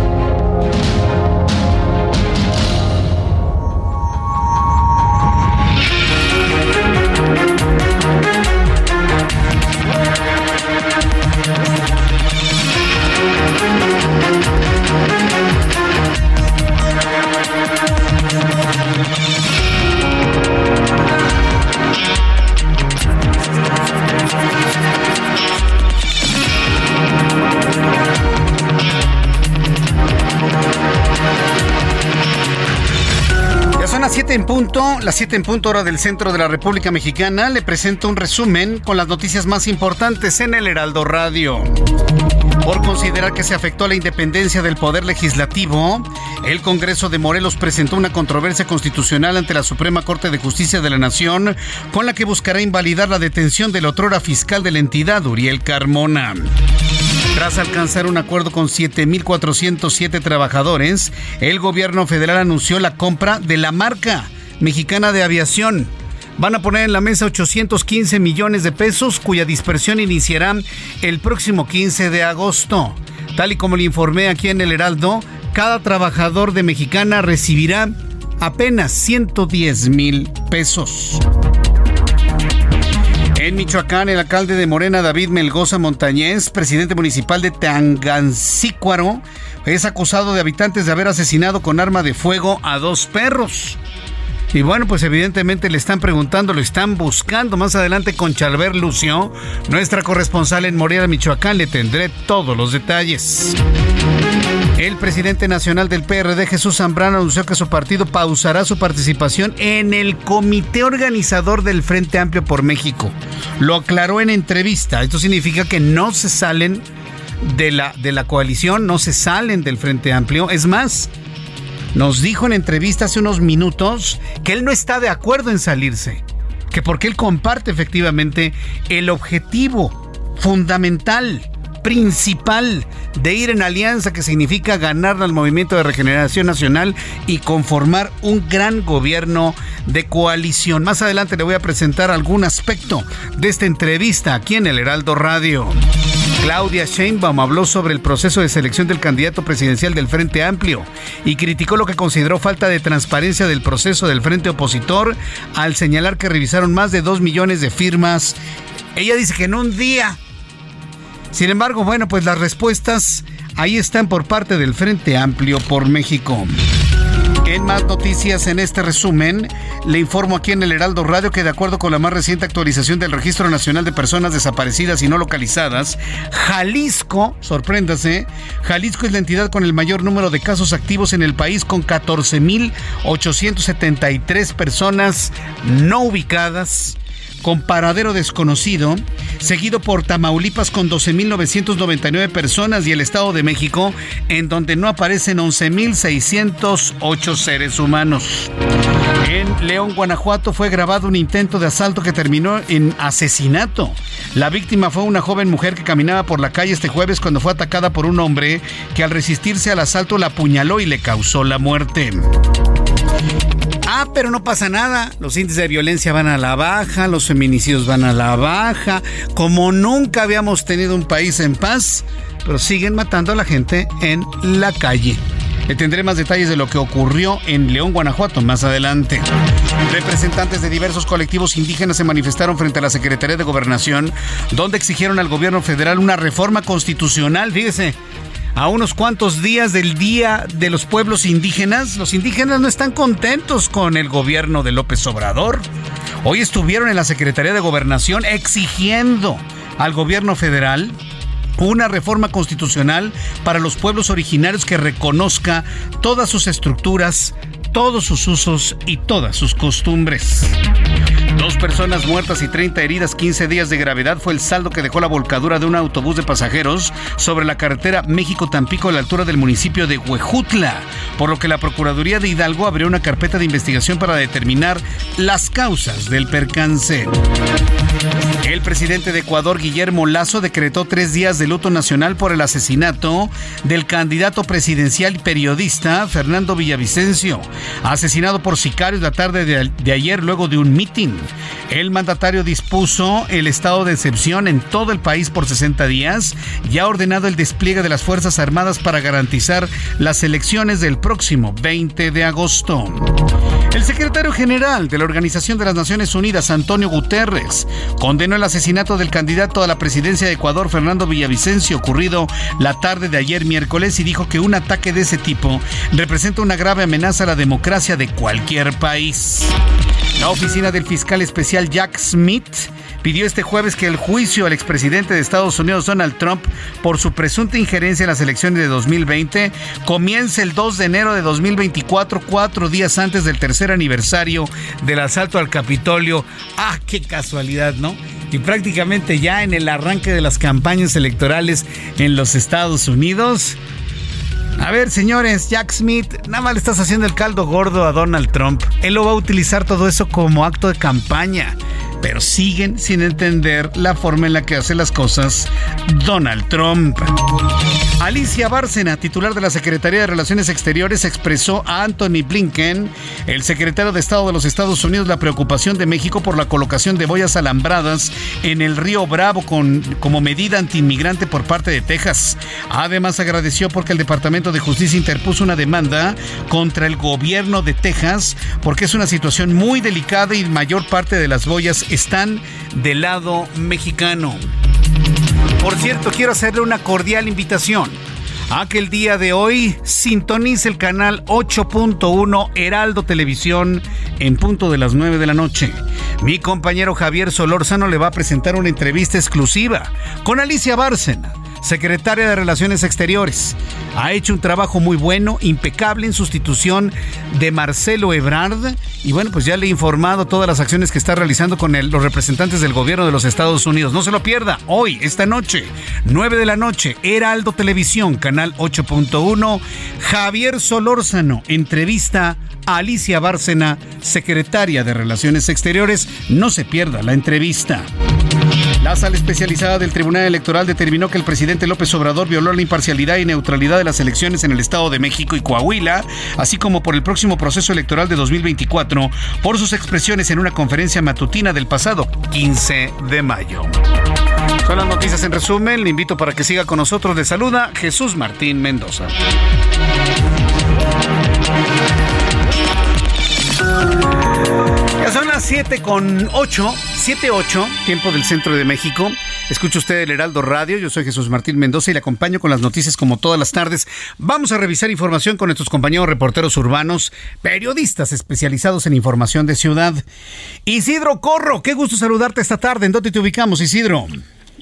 Speaker 1: Las 7 en punto hora del centro de la República Mexicana, le presento un resumen con las noticias más importantes en el Heraldo Radio. Por considerar que se afectó la independencia del Poder Legislativo, el Congreso de Morelos presentó una controversia constitucional ante la Suprema Corte de Justicia de la Nación, con la que buscará invalidar la detención del otrora fiscal de la entidad, Uriel Carmona. Tras alcanzar un acuerdo con 7.407 trabajadores, el gobierno federal anunció la compra de la marca mexicana de aviación. Van a poner en la mesa 815 millones de pesos cuya dispersión iniciará el próximo 15 de agosto. Tal y como le informé aquí en el Heraldo, cada trabajador de Mexicana recibirá apenas 110 mil pesos. En Michoacán, el alcalde de Morena, David Melgoza Montañez, presidente municipal de Tangancícuaro, es acusado de habitantes de haber asesinado con arma de fuego a dos perros. Y bueno, pues evidentemente le están preguntando, lo están buscando. Más adelante con Chalver Lucio, nuestra corresponsal en Morelia, Michoacán, le tendré todos los detalles. El presidente nacional del PRD, Jesús Zambrano, anunció que su partido pausará su participación en el comité organizador del Frente Amplio por México. Lo aclaró en entrevista. Esto significa que no se salen de la, de la coalición, no se salen del Frente Amplio. Es más, nos dijo en entrevista hace unos minutos que él no está de acuerdo en salirse, que porque él comparte efectivamente el objetivo fundamental principal de ir en alianza que significa ganar al movimiento de regeneración nacional y conformar un gran gobierno de coalición. Más adelante le voy a presentar algún aspecto de esta entrevista aquí en el Heraldo Radio. Claudia Sheinbaum habló sobre el proceso de selección del candidato presidencial del Frente Amplio y criticó lo que consideró falta de transparencia del proceso del Frente Opositor al señalar que revisaron más de dos millones de firmas. Ella dice que en un día sin embargo, bueno, pues las respuestas ahí están por parte del Frente Amplio por México. En más noticias en este resumen, le informo aquí en el Heraldo Radio que de acuerdo con la más reciente actualización del Registro Nacional de Personas Desaparecidas y No Localizadas, Jalisco, sorpréndase, Jalisco es la entidad con el mayor número de casos activos en el país con 14.873 personas no ubicadas con paradero desconocido, seguido por Tamaulipas con 12.999 personas y el Estado de México, en donde no aparecen 11.608 seres humanos. En León, Guanajuato, fue grabado un intento de asalto que terminó en asesinato. La víctima fue una joven mujer que caminaba por la calle este jueves cuando fue atacada por un hombre que al resistirse al asalto la apuñaló y le causó la muerte. Ah, pero no pasa nada. Los índices de violencia van a la baja, los feminicidios van a la baja. Como nunca habíamos tenido un país en paz, pero siguen matando a la gente en la calle. Le tendré más detalles de lo que ocurrió en León, Guanajuato, más adelante. Representantes de diversos colectivos indígenas se manifestaron frente a la Secretaría de Gobernación, donde exigieron al gobierno federal una reforma constitucional. Fíjese, a unos cuantos días del Día de los Pueblos Indígenas, los indígenas no están contentos con el gobierno de López Obrador. Hoy estuvieron en la Secretaría de Gobernación exigiendo al gobierno federal una reforma constitucional para los pueblos originarios que reconozca todas sus estructuras, todos sus usos y todas sus costumbres. Dos personas muertas y 30 heridas, 15 días de gravedad fue el saldo que dejó la volcadura de un autobús de pasajeros sobre la carretera México-Tampico a la altura del municipio de Huejutla, por lo que la Procuraduría de Hidalgo abrió una carpeta de investigación para determinar las causas del percance. El presidente de Ecuador, Guillermo Lazo, decretó tres días de luto nacional por el asesinato del candidato presidencial y periodista Fernando Villavicencio, asesinado por sicarios la tarde de, ayer luego de un mitin. El mandatario dispuso el estado de excepción en todo el país por 60 días y ha ordenado el despliegue de las Fuerzas Armadas para garantizar las elecciones del próximo 20 de agosto. El secretario general de la Organización de las Naciones Unidas, Antonio Guterres, condenó el asesinato del candidato a la presidencia de Ecuador, Fernando Villavicencio, ocurrido la tarde de ayer miércoles y dijo que un ataque de ese tipo representa una grave amenaza a la democracia de cualquier país. La oficina del fiscal especial Jack Smith pidió este jueves que el juicio al expresidente de Estados Unidos Donald Trump por su presunta injerencia en las elecciones de 2020 comience el 2 de enero de 2024, cuatro días antes del tercer aniversario del asalto al Capitolio. Ah, qué casualidad, ¿no? Y prácticamente ya en el arranque de las campañas electorales en los Estados Unidos. A ver, señores, Jack Smith, nada más le estás haciendo el caldo gordo a Donald Trump. Él lo va a utilizar todo eso como acto de campaña pero siguen sin entender la forma en la que hace las cosas Donald Trump. Alicia Bárcena, titular de la Secretaría de Relaciones Exteriores, expresó a Anthony Blinken, el secretario de Estado de los Estados Unidos, la preocupación de México por la colocación de boyas alambradas en el río Bravo con, como medida antiinmigrante por parte de Texas. Además, agradeció porque el Departamento de Justicia interpuso una demanda contra el gobierno de Texas porque es una situación muy delicada y mayor parte de las boyas están del lado mexicano. Por cierto, quiero hacerle una cordial invitación a que el día de hoy sintonice el canal 8.1 Heraldo Televisión en punto de las 9 de la noche. Mi compañero Javier Solórzano le va a presentar una entrevista exclusiva con Alicia Bárcena secretaria de Relaciones Exteriores. Ha hecho un trabajo muy bueno, impecable en sustitución de Marcelo Ebrard. Y bueno, pues ya le he informado todas las acciones que está realizando con los representantes del gobierno de los Estados Unidos. No se lo pierda, hoy, esta noche, 9 de la noche, Heraldo Televisión, canal 8.1, Javier Solórzano, entrevista a Alicia Bárcena, secretaria de Relaciones Exteriores. No se pierda la entrevista. La sala especializada del Tribunal Electoral determinó que el presidente López Obrador violó la imparcialidad y neutralidad de las elecciones en el Estado de México y Coahuila, así como por el próximo proceso electoral de 2024, por sus expresiones en una conferencia matutina del pasado 15 de mayo. Son las noticias en resumen. Le invito para que siga con nosotros. Le saluda Jesús Martín Mendoza. Las 7 con 8, 7 8, tiempo del centro de México. Escucha usted el Heraldo Radio, yo soy Jesús Martín Mendoza y le acompaño con las noticias como todas las tardes. Vamos a revisar información con nuestros compañeros reporteros urbanos, periodistas especializados en información de ciudad. Isidro Corro, qué gusto saludarte esta tarde. ¿En dónde te ubicamos, Isidro?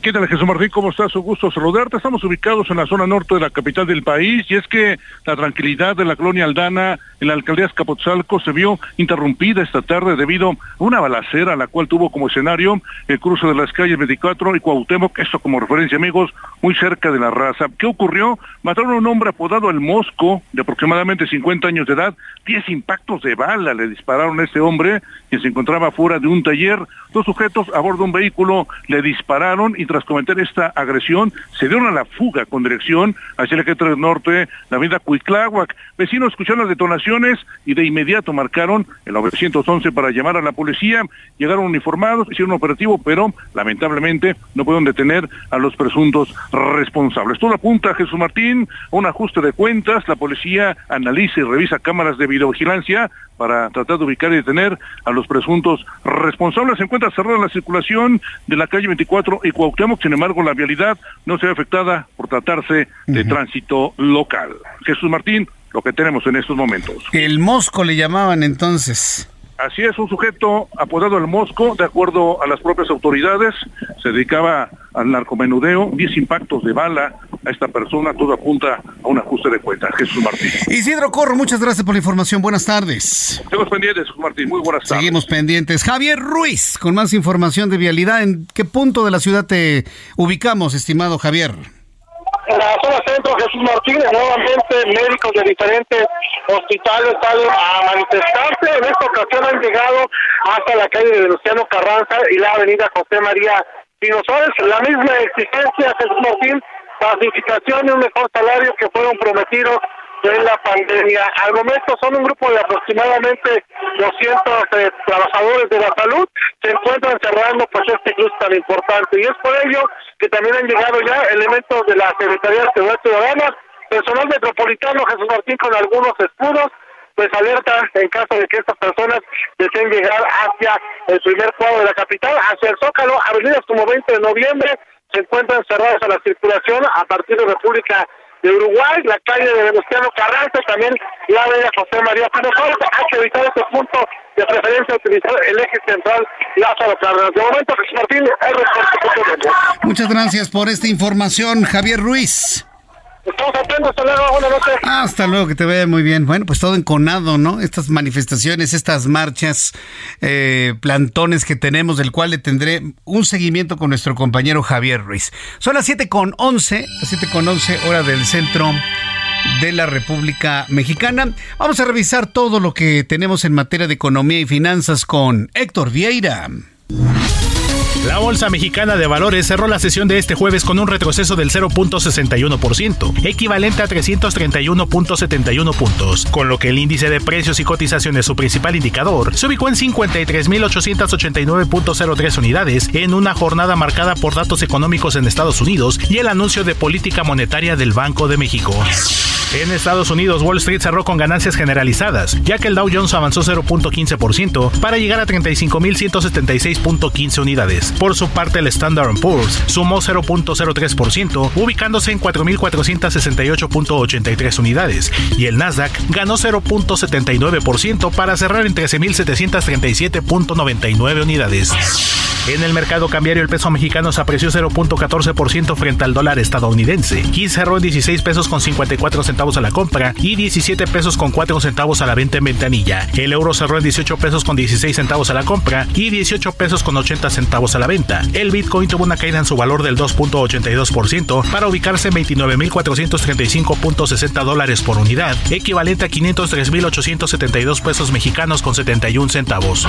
Speaker 12: ¿Qué tal Jesús Martín? ¿Cómo estás? Un gusto saludarte. Estamos ubicados en la zona norte de la capital del país y es que la tranquilidad de la colonia Aldana en la alcaldía Escapotzalco se vio interrumpida esta tarde debido a una balacera la cual tuvo como escenario el cruce de las calles 24 y Cuauhtémoc, esto como referencia amigos, muy cerca de la raza. ¿Qué ocurrió? Mataron a un hombre apodado El Mosco, de aproximadamente 50 años de edad, 10 impactos de bala le dispararon a este hombre que se encontraba fuera de un taller. Dos sujetos a bordo de un vehículo le dispararon y tras cometer esta agresión se dieron a la fuga con dirección hacia el eje 3 norte, la avenida Cuitláhuac. Vecinos escucharon las detonaciones y de inmediato marcaron el 911 para llamar a la policía. Llegaron uniformados, hicieron un operativo, pero lamentablemente no pudieron detener a los presuntos responsables. Todo apunta, Jesús Martín, a un ajuste de cuentas. La policía analiza y revisa cámaras de videovigilancia para tratar de ubicar y detener a los presuntos responsables. Se encuentra cerrada la circulación de la calle 24 y Cuauhtémoc, sin embargo la vialidad no se ve afectada por tratarse de tránsito local. Jesús Martín, lo que tenemos en estos momentos.
Speaker 1: El Mosco le llamaban entonces.
Speaker 12: Así es, un sujeto apodado el Mosco, de acuerdo a las propias autoridades, se dedicaba al narcomenudeo, 10 impactos de bala a esta persona, todo apunta a un ajuste de cuentas. Jesús Martín.
Speaker 1: Isidro Corro, muchas gracias por la información, buenas tardes.
Speaker 12: Seguimos pendientes, Jesús Martín, muy buenas tardes.
Speaker 1: Seguimos pendientes. Javier Ruiz, con más información de vialidad, ¿en qué punto de la ciudad te ubicamos, estimado Javier?
Speaker 13: En la zona centro Jesús Martínez, nuevamente médicos de diferentes hospitales salen a manifestarse. En esta ocasión han llegado hasta la calle de Luciano Carranza y la avenida José María Pino La misma exigencia, Jesús Martín, pacificación y un mejor salario que fueron prometidos en la pandemia. Al momento son un grupo de aproximadamente 200 eh, trabajadores de la salud se encuentran cerrando pues este club tan importante y es por ello que también han llegado ya elementos de la Secretaría de Seguridad Ciudadana, personal metropolitano Jesús Martín con algunos escudos pues alerta en caso de que estas personas deseen llegar hacia el primer cuadro de la capital, hacia el Zócalo, avenidas como 20 de noviembre, se encuentran cerradas a la circulación a partir de República de Uruguay, la calle de Venustiano Carranza, también la avenida José María Pérez Hay que evitar este punto de preferencia utilizar el eje central Lázaro Cárdenas. De momento, Jesús Martín, es
Speaker 1: Muchas gracias por esta información, Javier Ruiz.
Speaker 13: Hasta luego.
Speaker 1: Hasta luego, que te vea muy bien. Bueno, pues todo enconado, ¿no? Estas manifestaciones, estas marchas, eh, plantones que tenemos, del cual le tendré un seguimiento con nuestro compañero Javier Ruiz. Son las 7 con 11, las 7 con 11 hora del centro de la República Mexicana. Vamos a revisar todo lo que tenemos en materia de economía y finanzas con Héctor Vieira.
Speaker 14: La Bolsa Mexicana de Valores cerró la sesión de este jueves con un retroceso del 0.61%, equivalente a 331.71 puntos, con lo que el índice de precios y cotizaciones, su principal indicador, se ubicó en 53.889.03 unidades en una jornada marcada por datos económicos en Estados Unidos y el anuncio de política monetaria del Banco de México. En Estados Unidos, Wall Street cerró con ganancias generalizadas, ya que el Dow Jones avanzó 0.15% para llegar a 35.176.15 unidades. Por su parte, el Standard Poor's sumó 0.03%, ubicándose en 4.468.83 unidades, y el Nasdaq ganó 0.79% para cerrar en 13.737.99 unidades. En el mercado cambiario el peso mexicano se apreció 0.14% frente al dólar estadounidense y cerró en 16 pesos con 54 centavos a la compra y 17 pesos con 4 centavos a la venta en ventanilla. El euro cerró en 18 pesos con 16 centavos a la compra y 18 pesos con 80 centavos a la venta. El Bitcoin tuvo una caída en su valor del 2.82% para ubicarse en 29.435.60 dólares por unidad, equivalente a 503.872 pesos mexicanos con 71 centavos.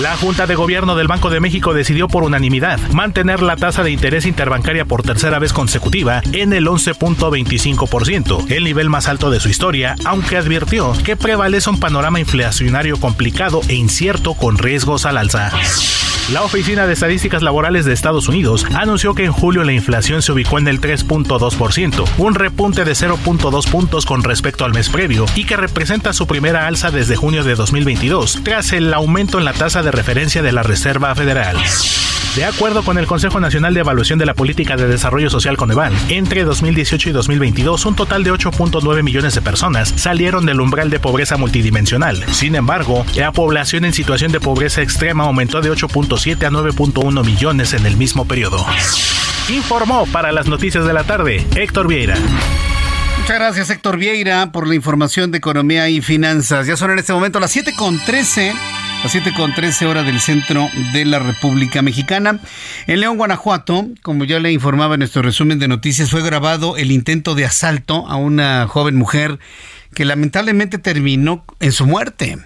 Speaker 14: La Junta de Gobierno del Banco de México decidió por unanimidad mantener la tasa de interés interbancaria por tercera vez consecutiva en el 11.25%, el nivel más alto de su historia, aunque advirtió que prevalece un panorama inflacionario complicado e incierto con riesgos al alza. La Oficina de Estadísticas Laborales de Estados Unidos anunció que en julio la inflación se ubicó en el 3.2%, un repunte de 0.2 puntos con respecto al mes previo y que representa su primera alza desde junio de 2022, tras el aumento en la tasa de referencia de la Reserva Federal. De acuerdo con el Consejo Nacional de Evaluación de la Política de Desarrollo Social Coneval, entre 2018 y 2022 un total de 8.9 millones de personas salieron del umbral de pobreza multidimensional. Sin embargo, la población en situación de pobreza extrema aumentó de 8.7 a 9.1 millones en el mismo periodo. Informó para las noticias de la tarde Héctor Vieira.
Speaker 1: Muchas gracias Héctor Vieira por la información de economía y finanzas. Ya son en este momento las 7.13 las 7 con 13 horas del centro de la República Mexicana. En León, Guanajuato, como ya le informaba en nuestro resumen de noticias, fue grabado el intento de asalto a una joven mujer que lamentablemente terminó en su muerte.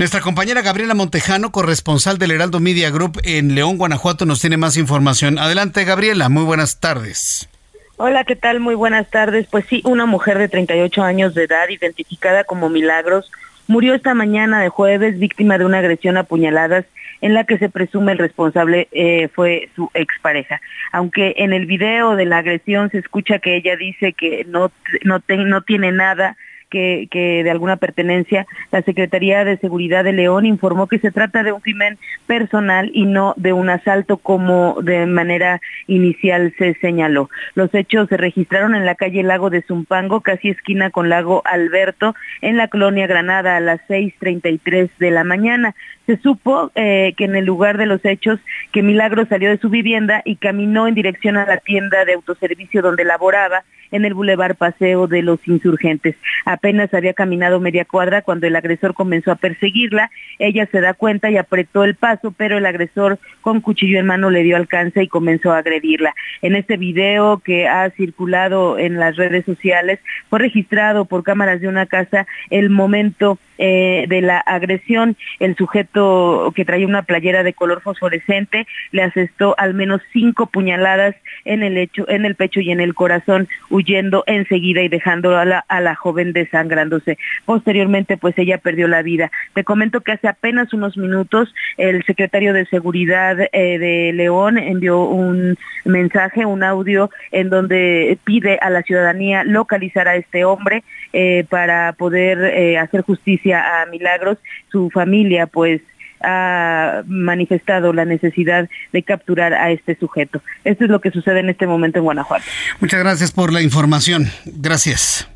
Speaker 1: Nuestra compañera Gabriela Montejano, corresponsal del Heraldo Media Group en León, Guanajuato, nos tiene más información. Adelante, Gabriela. Muy buenas tardes.
Speaker 15: Hola, ¿qué tal? Muy buenas tardes. Pues sí, una mujer de 38 años de edad, identificada como Milagros, murió esta mañana de jueves víctima de una agresión a puñaladas en la que se presume el responsable eh, fue su expareja. Aunque en el video de la agresión se escucha que ella dice que no, no, no tiene nada que, de alguna pertenencia, la Secretaría de Seguridad de León informó que se trata de un crimen personal y no de un asalto como de manera inicial se señaló. Los hechos se registraron en la calle Lago de Zumpango, casi esquina con Lago Alberto, en la colonia Granada a las 6.33 de la mañana. Se supo eh, que en el lugar de los hechos que Milagro salió de su vivienda y caminó en dirección a la tienda de autoservicio donde laboraba en el Boulevard Paseo de los Insurgentes. Apenas había caminado media cuadra cuando el agresor comenzó a perseguirla. Ella se da cuenta y apretó el paso, pero el agresor con cuchillo en mano le dio alcance y comenzó a agredirla. En este video que ha circulado en las redes sociales fue registrado por cámaras de una casa el momento eh, de la agresión. El sujeto que traía una playera de color fosforescente le asestó al menos cinco puñaladas en el, hecho, en el pecho y en el corazón, huyendo enseguida y dejando a la, a la joven desangrándose. Posteriormente, pues ella perdió la vida. Te comento que hace apenas unos minutos el secretario de Seguridad eh, de León envió un mensaje, un audio en donde pide a la ciudadanía localizar a este hombre eh, para poder hacer justicia a Milagros, su familia pues ha manifestado la necesidad de capturar a este sujeto. Esto es lo que sucede en este momento en Guanajuato.
Speaker 1: Muchas gracias por la información. Gracias.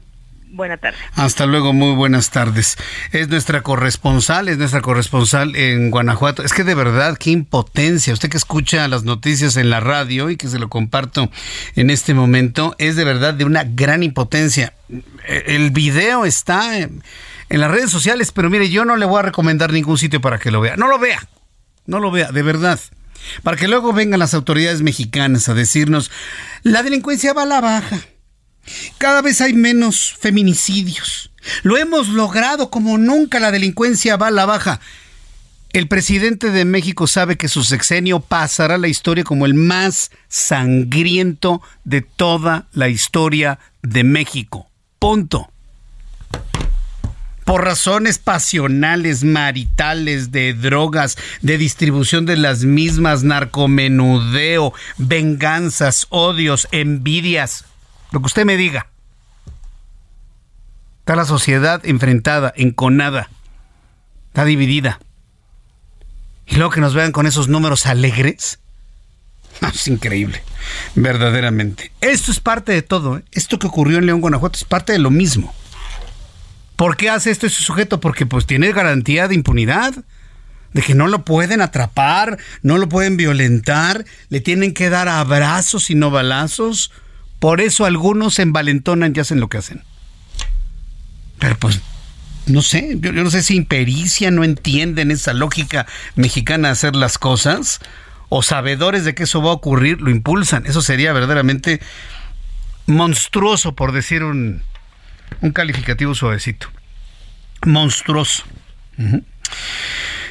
Speaker 15: Buenas tardes.
Speaker 1: Hasta luego, muy buenas tardes. Es nuestra corresponsal, es nuestra corresponsal en Guanajuato. Es que de verdad, qué impotencia. Usted que escucha las noticias en la radio y que se lo comparto en este momento, es de verdad de una gran impotencia. El video está en, las redes sociales, pero mire, yo no le voy a recomendar ningún sitio para que lo vea. No lo vea, no lo vea, de verdad. Para que luego vengan las autoridades mexicanas a decirnos, la delincuencia va a la baja cada vez hay menos feminicidios. Lo hemos logrado como nunca la delincuencia va a la baja. El presidente de México sabe que su sexenio pasará la historia como el más sangriento de toda la historia de México. Punto. Por razones pasionales, maritales, de drogas, de distribución de las mismas, narcomenudeo, venganzas, odios, envidias lo que usted me diga. Está la sociedad enfrentada, enconada, está dividida. Y luego que nos vean con esos números alegres. Es increíble, verdaderamente. Esto es parte de todo. ¿eh? Esto que ocurrió en León, Guanajuato, es parte de lo mismo. ¿Por qué hace esto ese sujeto? Porque pues tiene garantía de impunidad, de que no lo pueden atrapar, no lo pueden violentar, le tienen que dar abrazos y no balazos. Por eso algunos se envalentonan y hacen lo que hacen. Pero pues, no sé, yo, no sé si impericia, no entienden esa lógica mexicana de hacer las cosas, o sabedores de que eso va a ocurrir, lo impulsan. Eso sería verdaderamente monstruoso, por decir un, un calificativo suavecito. Monstruoso.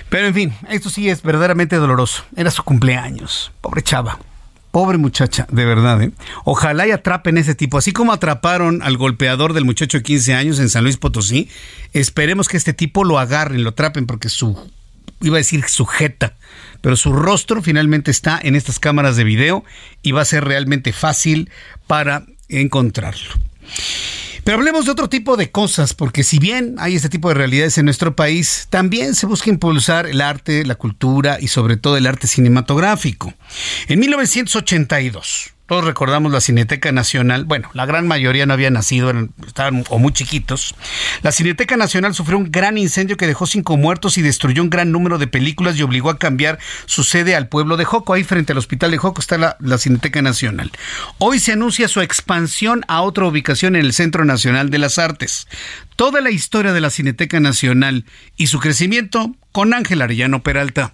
Speaker 1: Pero en fin, esto sí es verdaderamente doloroso. Era su cumpleaños. Pobre chava. Pobre muchacha, de verdad. ¿eh? Ojalá y atrapen ese tipo. Así como atraparon al golpeador del muchacho de 15 años en San Luis Potosí, esperemos que este tipo lo agarren, lo atrapen, porque su, iba a decir sujeta, pero su rostro finalmente está en estas cámaras de video y va a ser realmente fácil para encontrarlo. Pero hablemos de otro tipo de cosas, porque si bien hay este tipo de realidades en nuestro país, también se busca impulsar el arte, la cultura y sobre todo el arte cinematográfico. En 1982, todos recordamos la Cineteca Nacional. Bueno, la gran mayoría no había nacido, estaban o muy chiquitos. La Cineteca Nacional sufrió un gran incendio que dejó cinco muertos y destruyó un gran número de películas y obligó a cambiar su sede al pueblo de Joco. Ahí frente al hospital de Joco está la, la Cineteca Nacional. Hoy se anuncia su expansión a otra ubicación en el Centro Nacional de las Artes. Toda la historia de la Cineteca Nacional y su crecimiento con Ángel Arellano Peralta.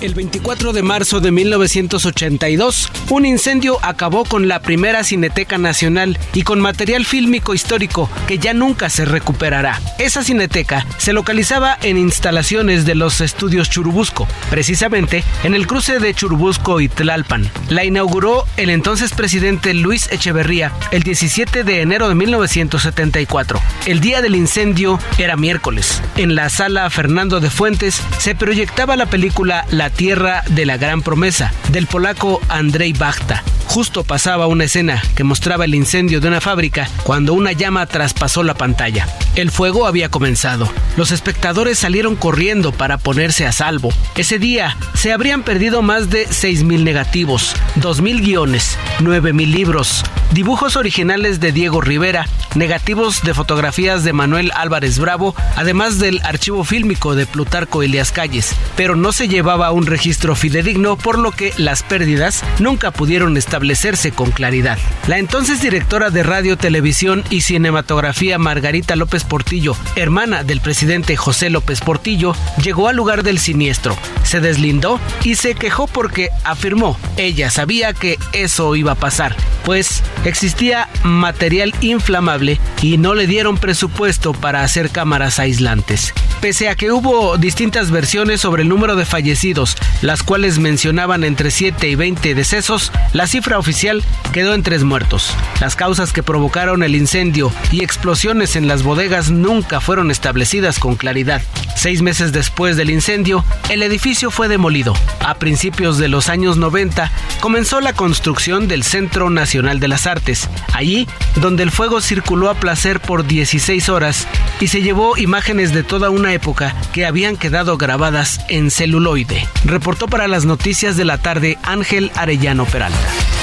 Speaker 16: El 24 de marzo de 1982, un incendio acabó con la primera Cineteca Nacional y con material fílmico histórico que ya nunca se recuperará. Esa cineteca se localizaba en instalaciones de los estudios Churubusco, precisamente en el cruce de Churubusco y Tlalpan. La inauguró el entonces presidente Luis Echeverría el 17 de enero de 1974. El día del incendio era miércoles. En la sala Fernando de Fuentes se proyectaba la película La tierra de la gran promesa, del polaco Andrzej Bachta. Justo pasaba una escena que mostraba el incendio de una fábrica cuando una llama traspasó la pantalla. El fuego había comenzado. Los espectadores salieron corriendo para ponerse a salvo. Ese día se habrían perdido más de 6.000 negativos, 2.000 guiones, 9.000 libros, dibujos originales de Diego Rivera, negativos de fotografías de Manuel Álvarez Bravo, además del archivo fílmico de Plutarco Elias Calles, pero no se llevaba un registro fidedigno por lo que las pérdidas nunca pudieron establecerse con claridad. La entonces directora de radio, televisión y cinematografía Margarita López Portillo, hermana del presidente José López Portillo, llegó al lugar del siniestro, se deslindó y se quejó porque afirmó, ella sabía que eso iba a pasar, pues existía material inflamable y no le dieron presupuesto para hacer cámaras aislantes. Pese a que hubo distintas versiones sobre el número de fallecidos, las cuales mencionaban entre 7 y 20 decesos, la cifra oficial quedó en tres muertos. Las causas que provocaron el incendio y explosiones en las bodegas nunca fueron establecidas con claridad. Seis meses después del incendio, el edificio fue demolido. A principios de los años 90 comenzó la construcción del Centro Nacional de las Artes, allí donde el fuego circuló a placer por 16 horas y se llevó imágenes de toda una época que habían quedado grabadas en celuloide. Reportó para las noticias de la tarde Ángel Arellano Peralta.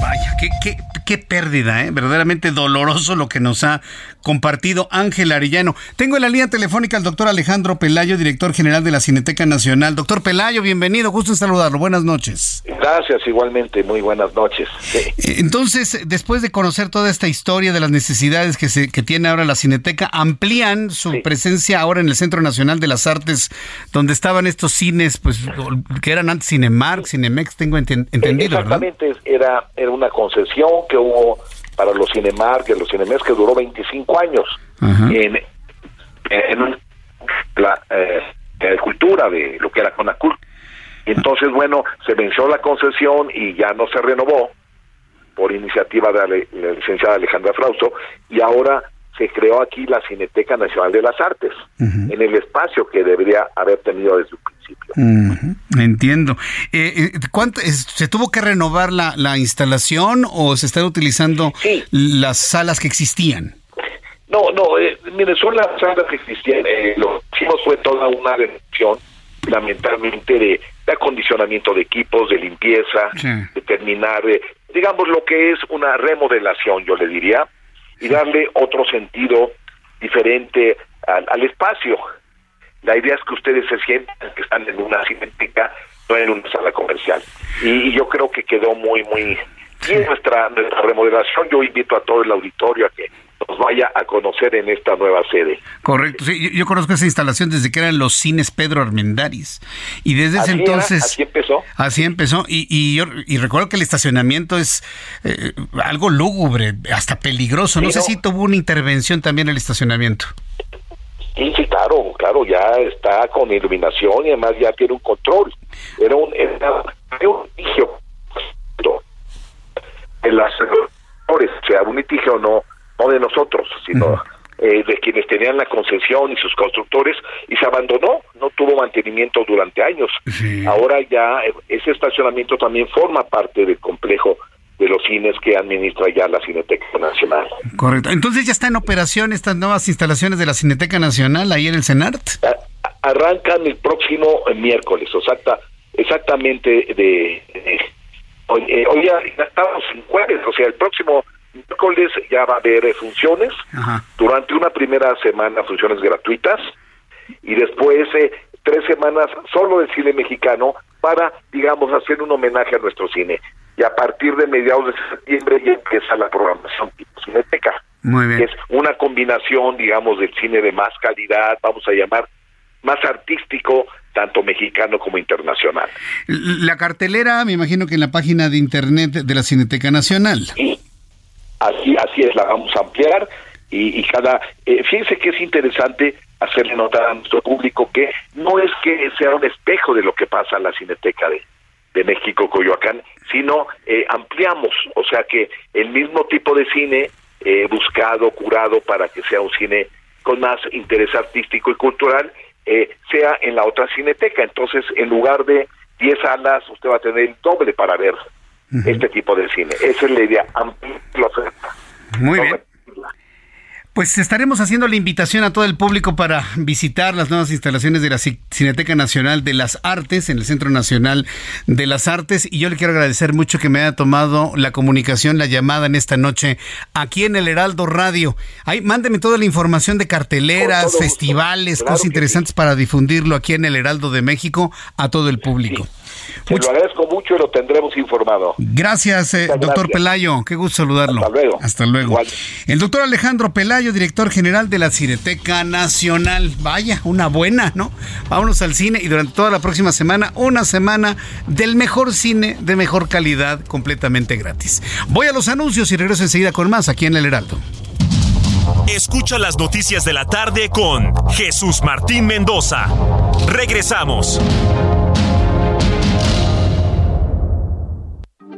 Speaker 1: Vaya, qué, qué, qué pérdida, ¿eh? verdaderamente doloroso lo que nos ha compartido Ángel Arellano. Tengo en la línea telefónica al doctor Alejandro Pelayo, director general de la Cineteca Nacional. Doctor Pelayo, bienvenido, gusto en saludarlo. Buenas noches.
Speaker 17: Gracias, igualmente, muy buenas noches.
Speaker 1: Eh, entonces, después de conocer toda esta historia de las necesidades que, se, que tiene ahora la Cineteca, amplían su presencia ahora en el Centro Nacional de las Artes, donde estaban estos cines, pues, que eran antes Cinemark, Cinemex, tengo entendido,
Speaker 17: Exactamente, era, era una concesión que hubo para los Cinemark los Cinemex que duró 25 años en, en la eh, cultura de lo que era Conacult. Entonces, bueno, se venció la concesión y ya no se renovó por iniciativa de la, licenciada Alejandra Frausto y ahora se creó aquí la Cineteca Nacional de las Artes, en el espacio que debería haber tenido desde
Speaker 1: Entiendo. Eh, ¿cuánto, ¿Se tuvo que renovar la, la instalación o se están utilizando las salas que existían?
Speaker 17: No, no, eh, mire, son las salas que existían. Eh, lo que hicimos fue toda una renovación, lamentablemente, de, de, acondicionamiento de equipos, de limpieza, de terminar, digamos, lo que es una remodelación, yo le diría, y darle otro sentido diferente al, al espacio. La idea es que ustedes se sientan que están en una cinética, no en una sala comercial. Y, yo creo que quedó muy, muy bien nuestra, nuestra remodelación. Yo invito a todo el auditorio a que nos vaya a conocer en esta nueva sede.
Speaker 1: Correcto, sí, yo, conozco esa instalación desde que eran los cines Pedro Armendáriz y desde ese entonces
Speaker 17: así empezó.
Speaker 1: Así empezó y, y yo y recuerdo que el estacionamiento es eh, algo lúgubre, hasta peligroso. No sé si tuvo una intervención también el estacionamiento.
Speaker 17: Sí, sí, claro, claro, ya está con iluminación y además ya tiene un control. Era un, era, un litigio. En las, o sea, un litigio no, no de nosotros, sino eh, de quienes tenían la concesión y sus constructores, y se abandonó, no tuvo mantenimiento durante años. Ahora ya eh, ese estacionamiento también forma parte del complejo de los cines que administra ya la Cineteca Nacional.
Speaker 1: Correcto. Entonces ya está en operación estas nuevas instalaciones de la Cineteca Nacional ahí en el CENART.
Speaker 17: Arrancan el próximo miércoles, exacta, exactamente de, hoy, eh, hoy ya, estamos en jueves, o sea, el próximo miércoles ya va a haber funciones, durante una primera semana funciones gratuitas y después eh, tres semanas solo del cine mexicano para, digamos, hacer un homenaje a nuestro cine. Y a partir de mediados de septiembre ya empieza la programación tipo Cineteca.
Speaker 1: Muy bien.
Speaker 17: Es una combinación, digamos, del cine de más calidad, vamos a llamar, más artístico, tanto mexicano como internacional.
Speaker 1: La cartelera, me imagino que en la página de internet de la Cineteca Nacional.
Speaker 17: Sí, así, así es, la vamos a ampliar y, cada... Eh, fíjense que es interesante hacerle notar a nuestro público que no es que sea un espejo de lo que pasa en la Cineteca de, de México, Coyoacán, sino eh, ampliamos, o sea que el mismo tipo de cine eh, buscado, curado para que sea un cine con más interés artístico y cultural, eh, sea en la otra cineteca. Entonces, en lugar de 10 salas, usted va a tener el doble para ver este tipo de cine. Esa es la idea, ampliar la oferta.
Speaker 1: Muy bien. Pues estaremos haciendo la invitación a todo el público para visitar las nuevas instalaciones de la Cineteca Nacional de las Artes, en el Centro Nacional de las Artes. Y yo le quiero agradecer mucho que me haya tomado la comunicación, la llamada en esta noche aquí en el Heraldo Radio. Ahí, mándeme toda la información de carteleras, festivales, cosas interesantes para difundirlo aquí en el Heraldo de México a todo el público.
Speaker 17: Te lo agradezco mucho y lo tendremos informado.
Speaker 1: Gracias, eh, doctor Pelayo. Qué gusto saludarlo.
Speaker 17: Hasta luego.
Speaker 1: Hasta luego. El doctor Alejandro Pelayo, director general de la Cineteca Nacional. Vaya, una buena, ¿no? Vámonos al cine y durante toda la próxima semana, una semana del mejor cine de mejor calidad, completamente gratis. Voy a los anuncios y regreso enseguida con más aquí en El Heraldo.
Speaker 5: Escucha las noticias de la tarde con Jesús Martín Mendoza. Regresamos.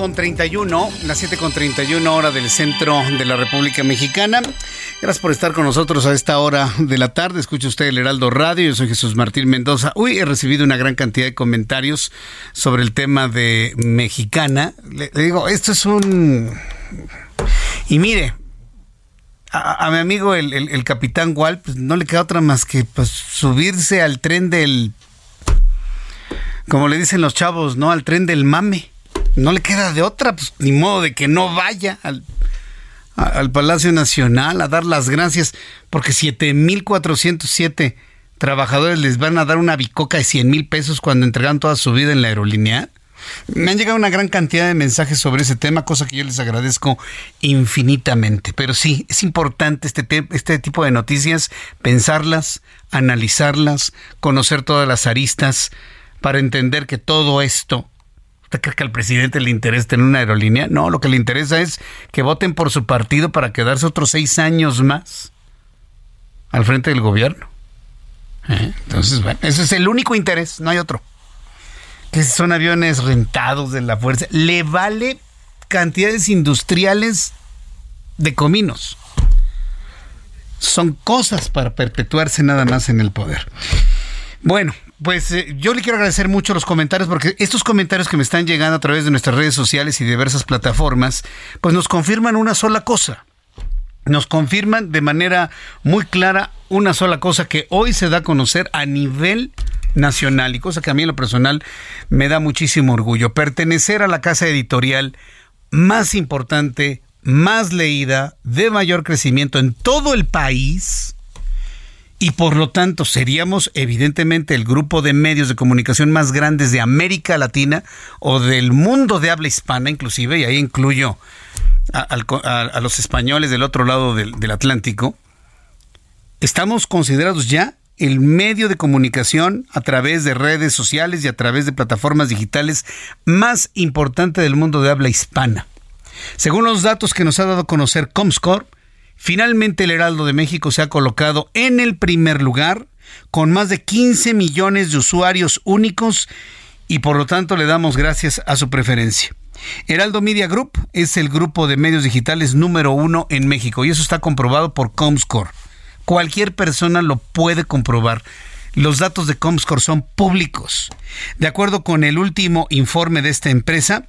Speaker 1: Con 31, las 7 con 31 hora del centro de la República Mexicana. Gracias por estar con nosotros a esta hora de la tarde. Escucha usted el Heraldo Radio. Yo soy Jesús Martín Mendoza. Uy, he recibido una gran cantidad de comentarios sobre el tema de Mexicana. Le, digo, esto es un... Y mire, a, mi amigo el, capitán Wall, pues no le queda otra más que pues, subirse al tren del, como le dicen los chavos, ¿no? Al tren del mame no le queda de otra, pues ni modo de que no vaya al, al Palacio Nacional a dar las gracias, porque 7.407 trabajadores les van a dar una bicoca de 100 mil pesos cuando entregan toda su vida en la aerolínea. Me han llegado una gran cantidad de mensajes sobre ese tema, cosa que yo les agradezco infinitamente. Pero sí, es importante este, este tipo de noticias, pensarlas, analizarlas, conocer todas las aristas, para entender que todo esto ¿Usted cree que al presidente le interesa tener una aerolínea? No, lo que le interesa es que voten por su partido para quedarse otros seis años más al frente del gobierno. ¿Eh? Entonces, bueno, ese es el único interés, no hay otro. Que son aviones rentados de la fuerza. Le vale cantidades industriales de cominos. Son cosas para perpetuarse nada más en el poder. Bueno, pues eh, yo le quiero agradecer mucho los comentarios porque estos comentarios que me están llegando a través de nuestras redes sociales y diversas plataformas, pues nos confirman una sola cosa. Nos confirman de manera muy clara una sola cosa que hoy se da a conocer a nivel nacional y cosa que a mí en lo personal me da muchísimo orgullo. Pertenecer a la casa editorial más importante, más leída, de mayor crecimiento en todo el país y por lo tanto seríamos evidentemente el grupo de medios de comunicación más grandes de América Latina o del mundo de habla hispana inclusive, y ahí incluyo a, los españoles del otro lado del, del Atlántico, estamos considerados ya el medio de comunicación a través de redes sociales y a través de plataformas digitales más importante del mundo de habla hispana. Según los datos que nos ha dado a conocer Comscore, Finalmente el Heraldo de México se ha colocado en el primer lugar con más de 15 millones de usuarios únicos y por lo tanto le damos gracias a su preferencia. Heraldo Media Group es el grupo de medios digitales número uno en México y eso está comprobado por Comscore. Cualquier persona lo puede comprobar. Los datos de Comscore son públicos. De acuerdo con el último informe de esta empresa,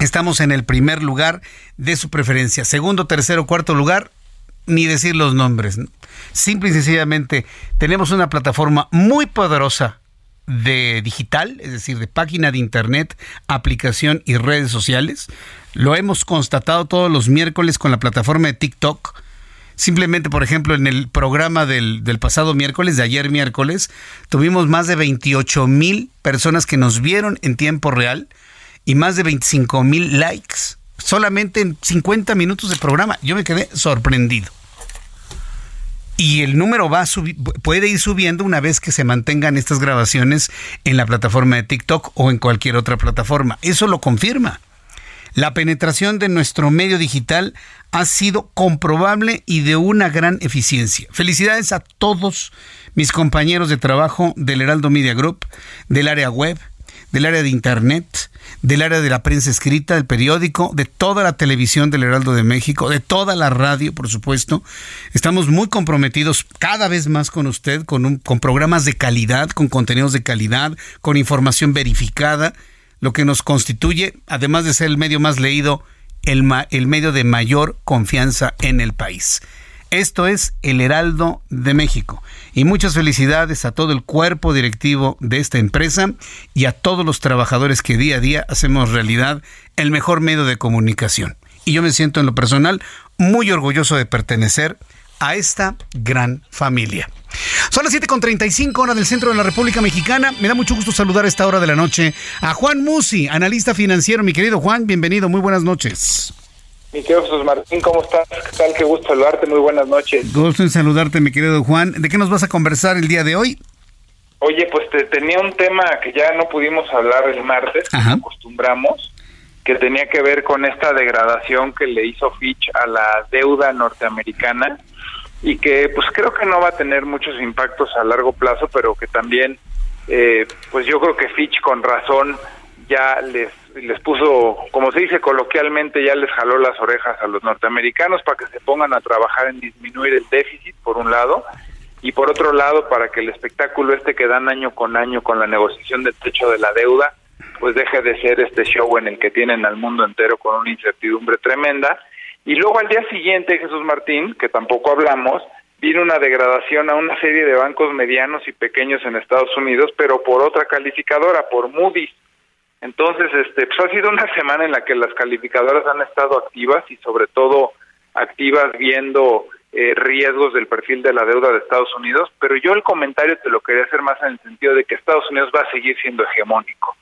Speaker 1: estamos en el primer lugar de su preferencia. Segundo, tercero, cuarto lugar, ni decir los nombres. Simple y sencillamente tenemos una plataforma muy poderosa de digital, es decir, de página de internet, aplicación y redes sociales. Lo hemos constatado todos los miércoles con la plataforma de TikTok. Simplemente, por ejemplo, en el programa del, del pasado miércoles, de ayer miércoles, tuvimos más de 28 mil personas que nos vieron en tiempo real y más de 25 mil likes solamente en 50 minutos de programa. Yo me quedé sorprendido y el número va puede ir subiendo una vez que se mantengan estas grabaciones en la plataforma de TikTok o en cualquier otra plataforma. Eso lo confirma. La penetración de nuestro medio digital ha sido comprobable y de una gran eficiencia. Felicidades a todos mis compañeros de trabajo del Heraldo Media Group, del área web, del área de Internet, del área de la prensa escrita, del periódico, de toda la televisión del Heraldo de México, de toda la radio, por supuesto. Estamos muy comprometidos cada vez más con usted, con, un, con programas de calidad, con contenidos de calidad, con información verificada, lo que nos constituye, además de ser el medio más leído, el, el medio de mayor confianza en el país. Esto es el Heraldo de México. Y muchas felicidades a todo el cuerpo directivo de esta empresa y a todos los trabajadores que día a día hacemos realidad el mejor medio de comunicación. Y yo me siento en lo personal muy orgulloso de pertenecer a esta gran familia. Son las 7.35 horas del centro de la República Mexicana. Me da mucho gusto saludar a esta hora de la noche a Juan Musi, analista financiero. Mi querido Juan, bienvenido, muy buenas noches.
Speaker 18: Mi querido Jesús Martín, ¿cómo estás? ¿Qué tal? Qué gusto saludarte, muy buenas noches.
Speaker 1: Gusto en saludarte, mi querido Juan. ¿De qué nos vas a conversar el día de hoy?
Speaker 18: Oye, pues te, tenía un tema que ya no pudimos hablar el martes, como acostumbramos, que tenía que ver con esta degradación que le hizo Fitch a la deuda norteamericana y que pues creo que no va a tener muchos impactos a largo plazo, pero que también, eh, pues yo creo que Fitch con razón ya les les puso, como se dice coloquialmente, ya les jaló las orejas a los norteamericanos para que se pongan a trabajar en disminuir el déficit, por un lado, y por otro lado, para que el espectáculo este que dan año con año con la negociación del techo de la deuda, pues deje de ser este show en el que tienen al mundo entero con una incertidumbre tremenda. Y luego al día siguiente, Jesús Martín, que tampoco hablamos, vino una degradación a una serie de bancos medianos y pequeños en Estados Unidos, pero por otra calificadora, por Moody's. Entonces, este, pues ha sido una *laughs* semana en la que las calificadoras han estado activas y sobre todo activas viendo eh, riesgos del perfil de la deuda de Estados Unidos, pero yo el comentario te lo quería hacer más en el sentido de que Estados Unidos va a seguir siendo hegemónico.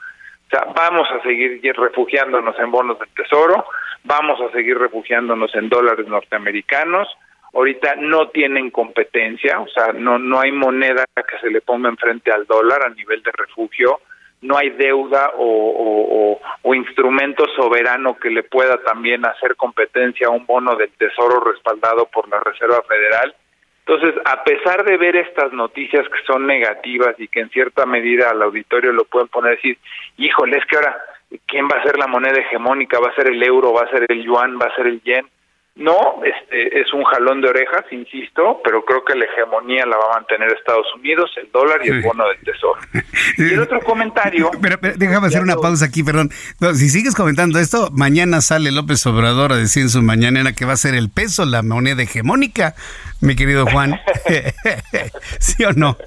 Speaker 18: O sea, vamos a seguir refugiándonos en bonos del tesoro, vamos a seguir refugiándonos en dólares norteamericanos. Ahorita no tienen competencia, o sea, no no hay moneda que se le ponga enfrente al dólar a nivel de refugio no hay deuda o, instrumento soberano que le pueda también hacer competencia a un bono del tesoro respaldado por la Reserva Federal. Entonces, a pesar de ver estas noticias que son negativas y que en cierta medida al auditorio lo pueden poner a decir, híjole, es que ahora, ¿quién va a ser la moneda hegemónica? ¿Va a ser el euro? ¿Va a ser el yuan? ¿Va a ser el yen? No, este es un jalón de orejas, insisto, pero creo que la hegemonía la va a mantener Estados Unidos, el dólar y el bono del tesoro. *laughs* Y el otro comentario. *laughs*
Speaker 1: Pero, déjame hacer una pausa aquí, perdón. si sigues comentando esto, mañana sale López Obrador a decir en su mañanera que va a ser el peso la moneda hegemónica, mi querido Juan. *laughs* ¿Sí o no?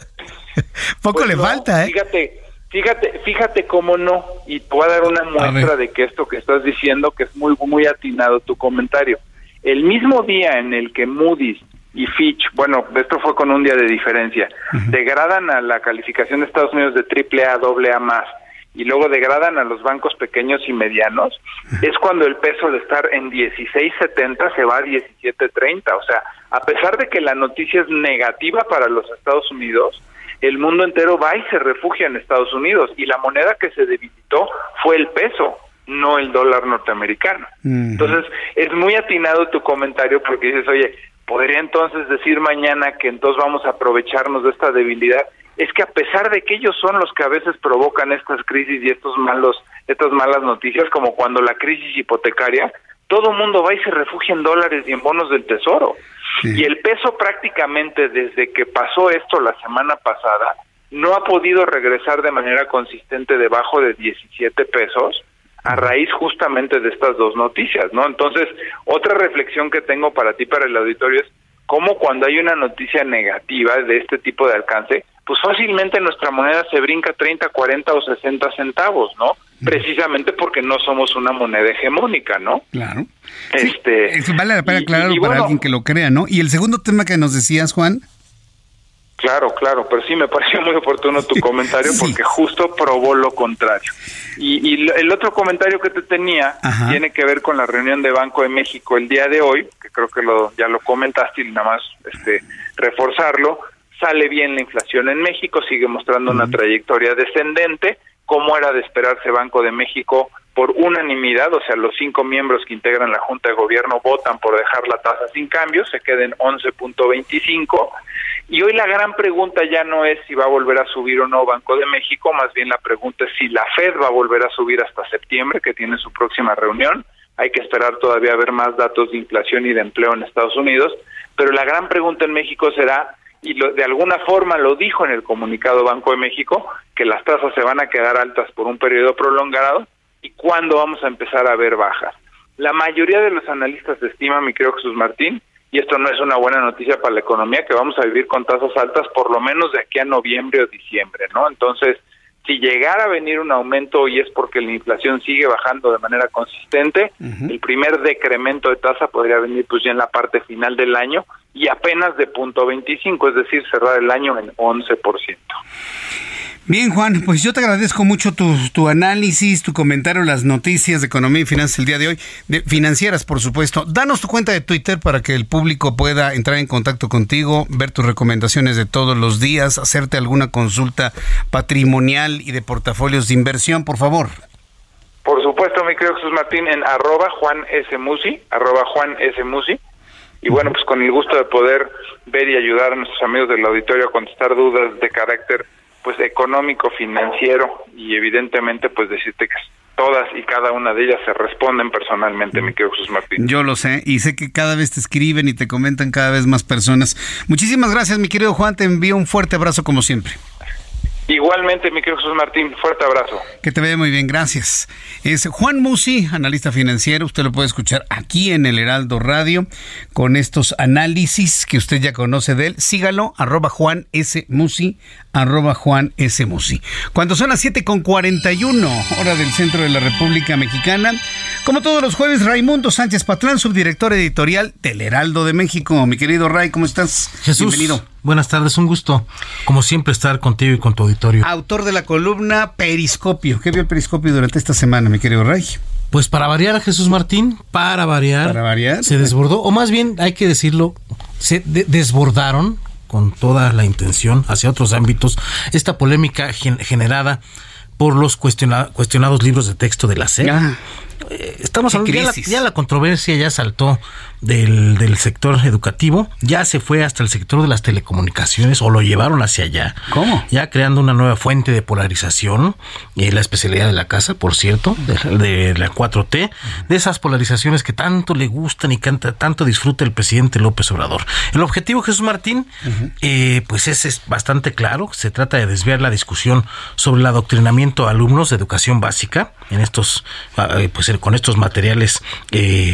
Speaker 1: Poco pues le falta, ¿eh?
Speaker 18: Fíjate, Fíjate, fíjate cómo no, y te voy a dar una muestra de que esto que estás diciendo, que es muy, muy atinado tu comentario. El mismo día en el que Moody's y Fitch, bueno, esto fue con un día de diferencia, degradan a la calificación de Estados Unidos de triple A, doble A más, y luego degradan a los bancos pequeños y medianos, es cuando el peso de estar en 16.70 se va a 17.30. O sea, a pesar de que la noticia es negativa para los Estados Unidos, el mundo entero va y se refugia en Estados Unidos y la moneda que se debilitó fue el peso, no el dólar norteamericano. Entonces, es muy atinado tu comentario porque dices, oye, podría entonces decir mañana que entonces vamos a aprovecharnos de esta debilidad. Es que a pesar de que ellos son los que a veces provocan estas crisis y estos malos, estas malas noticias, como cuando la crisis hipotecaria, todo el mundo va y se refugia en dólares y en bonos del tesoro. Y el peso prácticamente desde que pasó esto la semana pasada no ha podido regresar de manera consistente debajo de 17 pesos a raíz justamente de estas dos noticias, ¿no? Entonces, otra reflexión que tengo para ti, para el auditorio, es cómo cuando hay una noticia negativa de este tipo de alcance, pues fácilmente nuestra moneda se brinca 30, 40 o 60 centavos, ¿no? Precisamente porque no somos una moneda hegemónica, ¿no?
Speaker 1: Claro. Este, vale la pena aclararlo para alguien que lo crea, ¿no? Y el segundo tema que nos decías, Juan.
Speaker 18: Claro, claro, pero sí me *laughs* pareció muy oportuno tu comentario porque justo probó lo contrario. Y, el otro comentario que te tenía tiene que ver con la reunión de Banco de México el día de hoy, que creo que lo, ya lo comentaste y nada más este, reforzarlo. Sale bien la inflación en México, sigue mostrando una trayectoria descendente, como era de esperarse Banco de México por unanimidad, o sea, los cinco miembros que integran la Junta de Gobierno votan por dejar la tasa sin cambio, se queda en 11.25, y hoy la gran pregunta ya no es si va a volver a subir o no Banco de México, más bien la pregunta es si la Fed va a volver a subir hasta septiembre, que tiene su próxima reunión, hay que esperar todavía a ver más datos de inflación y de empleo en Estados Unidos, pero la gran pregunta en México será y de alguna forma lo dijo en el comunicado Banco de México, que las tasas se van a quedar altas por un periodo prolongado y cuándo vamos a empezar a ver bajas. La mayoría de los analistas estiman, mi querido Jesús Martín, y esto no es una buena noticia para la economía, que vamos a vivir con tasas altas por lo menos de aquí a noviembre o diciembre, ¿no? Entonces, si llegara a venir un aumento y es porque la inflación sigue bajando de manera consistente, el primer decremento de tasa podría venir pues ya en la parte final del año y apenas de punto 25, es decir, cerrar el año en 11%.
Speaker 1: Bien, Juan, pues yo te agradezco mucho tu, tu, análisis, tu comentario, las noticias de economía y finanzas el día de hoy, de financieras, por supuesto. Danos tu cuenta de Twitter para que el público pueda entrar en contacto contigo, ver tus recomendaciones de todos los días, hacerte alguna consulta patrimonial y de portafolios de inversión, por favor.
Speaker 18: Por supuesto, mi querido Jesús Martín, en arroba Juan S. Musi, arroba Juan S. Musi. Y bueno, pues con el gusto de poder ver y ayudar a nuestros amigos del auditorio a contestar dudas de carácter pues económico, financiero y evidentemente pues decirte que todas y cada una de ellas se responden personalmente, mi querido Jesús Martín.
Speaker 1: Yo lo sé y sé que cada vez te escriben y te comentan cada vez más personas. Muchísimas gracias, mi querido Juan, te envío un fuerte abrazo como siempre.
Speaker 18: Igualmente, mi querido Jesús Martín, fuerte abrazo.
Speaker 1: Que te vea muy bien, gracias. Es Juan Musi, analista financiero. Usted lo puede escuchar aquí en el Heraldo Radio con estos análisis que usted ya conoce de él. Sígalo, arroba Juan S. Musi, arroba Juan S. Musi. Cuando son las 7 con 41, hora del centro de la República Mexicana, como todos los jueves, Raimundo Sánchez Patrán, subdirector editorial del Heraldo de México. Mi querido Ray, ¿cómo estás?
Speaker 19: Jesús. Bienvenido. Buenas tardes, un gusto, como siempre, estar contigo y con tu auditorio.
Speaker 1: Autor de la columna Periscopio. ¿Qué vio el Periscopio durante esta semana, mi querido Ray?
Speaker 19: Pues para variar a Jesús Martín, para variar,
Speaker 1: para variar,
Speaker 19: se desbordó, o más bien hay que decirlo, se desbordaron con toda la intención hacia otros ámbitos esta polémica generada por los cuestionados libros de texto de la SEP. eh, estamos hablando, ya la, ya la, controversia ya saltó del, del, sector educativo, ya se fue hasta el sector de las telecomunicaciones o lo llevaron hacia allá.
Speaker 1: ¿Cómo?
Speaker 19: Ya creando una nueva fuente de polarización, eh, la especialidad de la casa, por cierto, de, la 4T, de esas polarizaciones que tanto le gustan y canta, tanto disfruta el presidente López Obrador. El objetivo, Jesús Martín, eh, pues es, es bastante claro, se trata de desviar la discusión sobre el adoctrinamiento a alumnos de educación básica en estos, ah, pues con estos materiales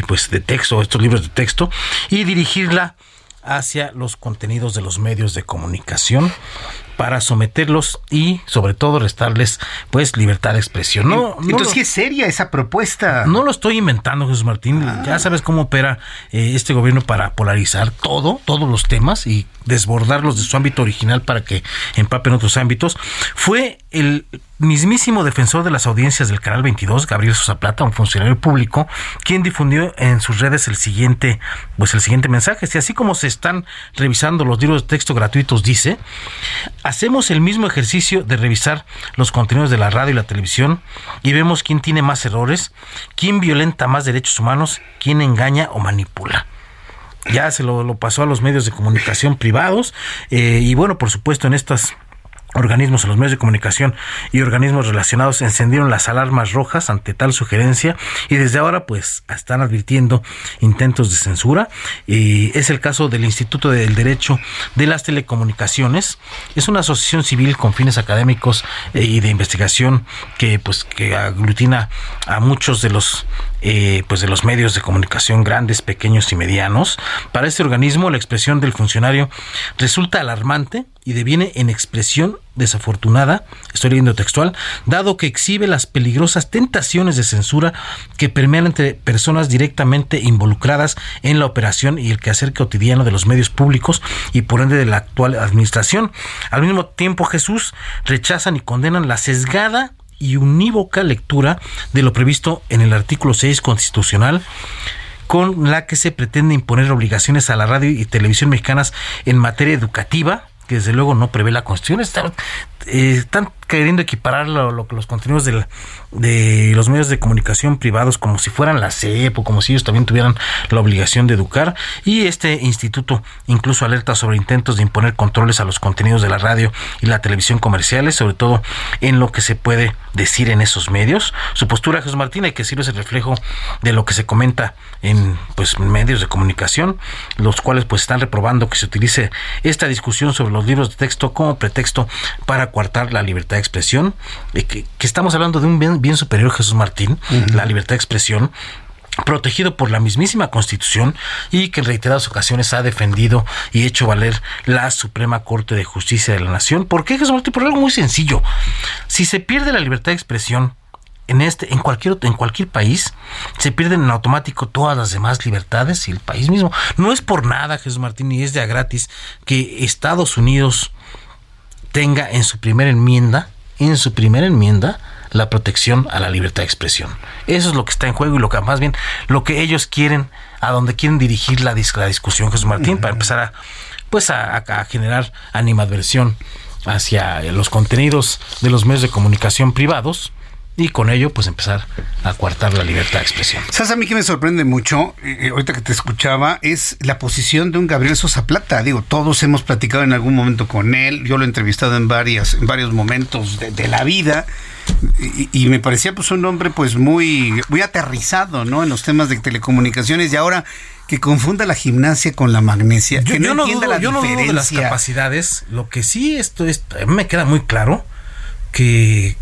Speaker 19: pues de texto, estos libros de texto y dirigirla hacia los contenidos de los medios de comunicación para someterlos y sobre todo restarles pues libertad de expresión. No,
Speaker 1: Entonces, es seria esa propuesta?
Speaker 19: No lo estoy inventando, Jesús Martín. Ah. Ya sabes cómo opera eh, este gobierno para polarizar todo, todos los temas y desbordarlos de su ámbito original para que empapen otros ámbitos. Fue el mismísimo defensor de las audiencias del Canal 22, Gabriel Sosa Plata, un funcionario público, quien difundió en sus redes el siguiente, pues el siguiente mensaje. Si así como se están revisando los libros de texto gratuitos, dice, hacemos el mismo ejercicio de revisar los contenidos de la radio y la televisión y vemos quién tiene más errores, quién violenta más derechos humanos, quién engaña o manipula ya se lo, pasó a los medios de comunicación privados eh, y bueno, por supuesto en estas organismos en los medios de comunicación y organismos relacionados encendieron las alarmas rojas ante tal sugerencia y desde ahora pues están advirtiendo intentos de censura. Y es el caso del Instituto del Derecho de las Telecomunicaciones. Es una asociación civil con fines académicos eh, y de investigación que pues que aglutina a muchos de los eh, pues de los medios de comunicación grandes, pequeños y medianos. Para este organismo la expresión del funcionario resulta alarmante y deviene en expresión desafortunada, estoy leyendo textual, dado que exhibe las peligrosas tentaciones de censura que permean entre personas directamente involucradas en la operación y el quehacer cotidiano de los medios públicos y por ende de la actual administración. Al mismo tiempo, Jesús rechazan y condenan la sesgada y unívoca lectura de lo previsto en el artículo 6 constitucional con la que se pretende imponer obligaciones a la radio y televisión mexicanas en materia educativa, que desde luego no prevé la Constitución. Está, eh, están queriendo equiparar lo, los contenidos de, de, los medios de comunicación privados como si fueran la CEP o como si ellos también tuvieran la obligación de educar. Y este instituto incluso alerta sobre intentos de imponer controles a los contenidos de la radio y la televisión comerciales, sobre todo en lo que se puede decir en esos medios. Su postura, Jesús Martín, hay que decirlo, es el reflejo de lo que se comenta en pues medios de comunicación, los cuales pues están reprobando que se utilice esta discusión sobre los libros de texto como pretexto para coartar la libertad de expresión, eh, que, estamos hablando de un bien, superior, Jesús Martín, la libertad de expresión, protegido por la mismísima Constitución y que en reiteradas ocasiones ha defendido y hecho valer la Suprema Corte de Justicia de la Nación. ¿Por qué, Jesús Martín? Por algo muy sencillo. Si se pierde la libertad de expresión en este en cualquier en cualquier país se pierden en automático todas las demás libertades y el país mismo no es por nada Jesús Martín y es de a gratis que Estados Unidos tenga en su primera enmienda, en su primera enmienda, la protección a la libertad de expresión. Eso es lo que está en juego y lo que más bien lo que ellos quieren, a donde quieren dirigir la, la discusión, Jesús Martín, para empezar a pues a, a generar animadversión hacia los contenidos de los medios de comunicación privados y con ello pues empezar a coartar la libertad de expresión.
Speaker 1: ¿Sabes a mí que me sorprende mucho, eh, ahorita que te escuchaba, es la posición de un Gabriel Sosa Plata? Digo, todos hemos platicado en algún momento con él, yo lo he entrevistado en, varias, en varios momentos de, la vida. Y, me parecía pues un hombre pues muy muy aterrizado no en los temas de telecomunicaciones y ahora que confunda la gimnasia con la magnesia
Speaker 19: yo,
Speaker 1: que
Speaker 19: no, entienda la yo No dudo de las capacidades lo que sí esto es, me queda muy claro que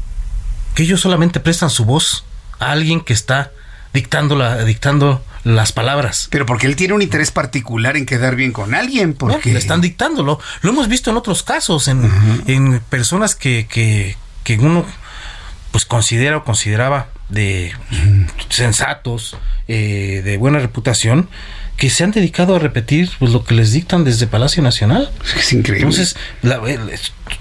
Speaker 19: que ellos solamente prestan su voz a alguien que está dictando, la, dictando las palabras.
Speaker 1: Pero porque él tiene un interés particular en quedar bien con alguien, porque...
Speaker 19: le están dictándolo. Lo hemos visto en otros casos, en, en personas que, que, que, uno pues considera o consideraba de sensatos, eh, de buena reputación, que se han dedicado a repetir pues, lo que les dictan desde Palacio Nacional.
Speaker 1: Es increíble.
Speaker 19: Entonces,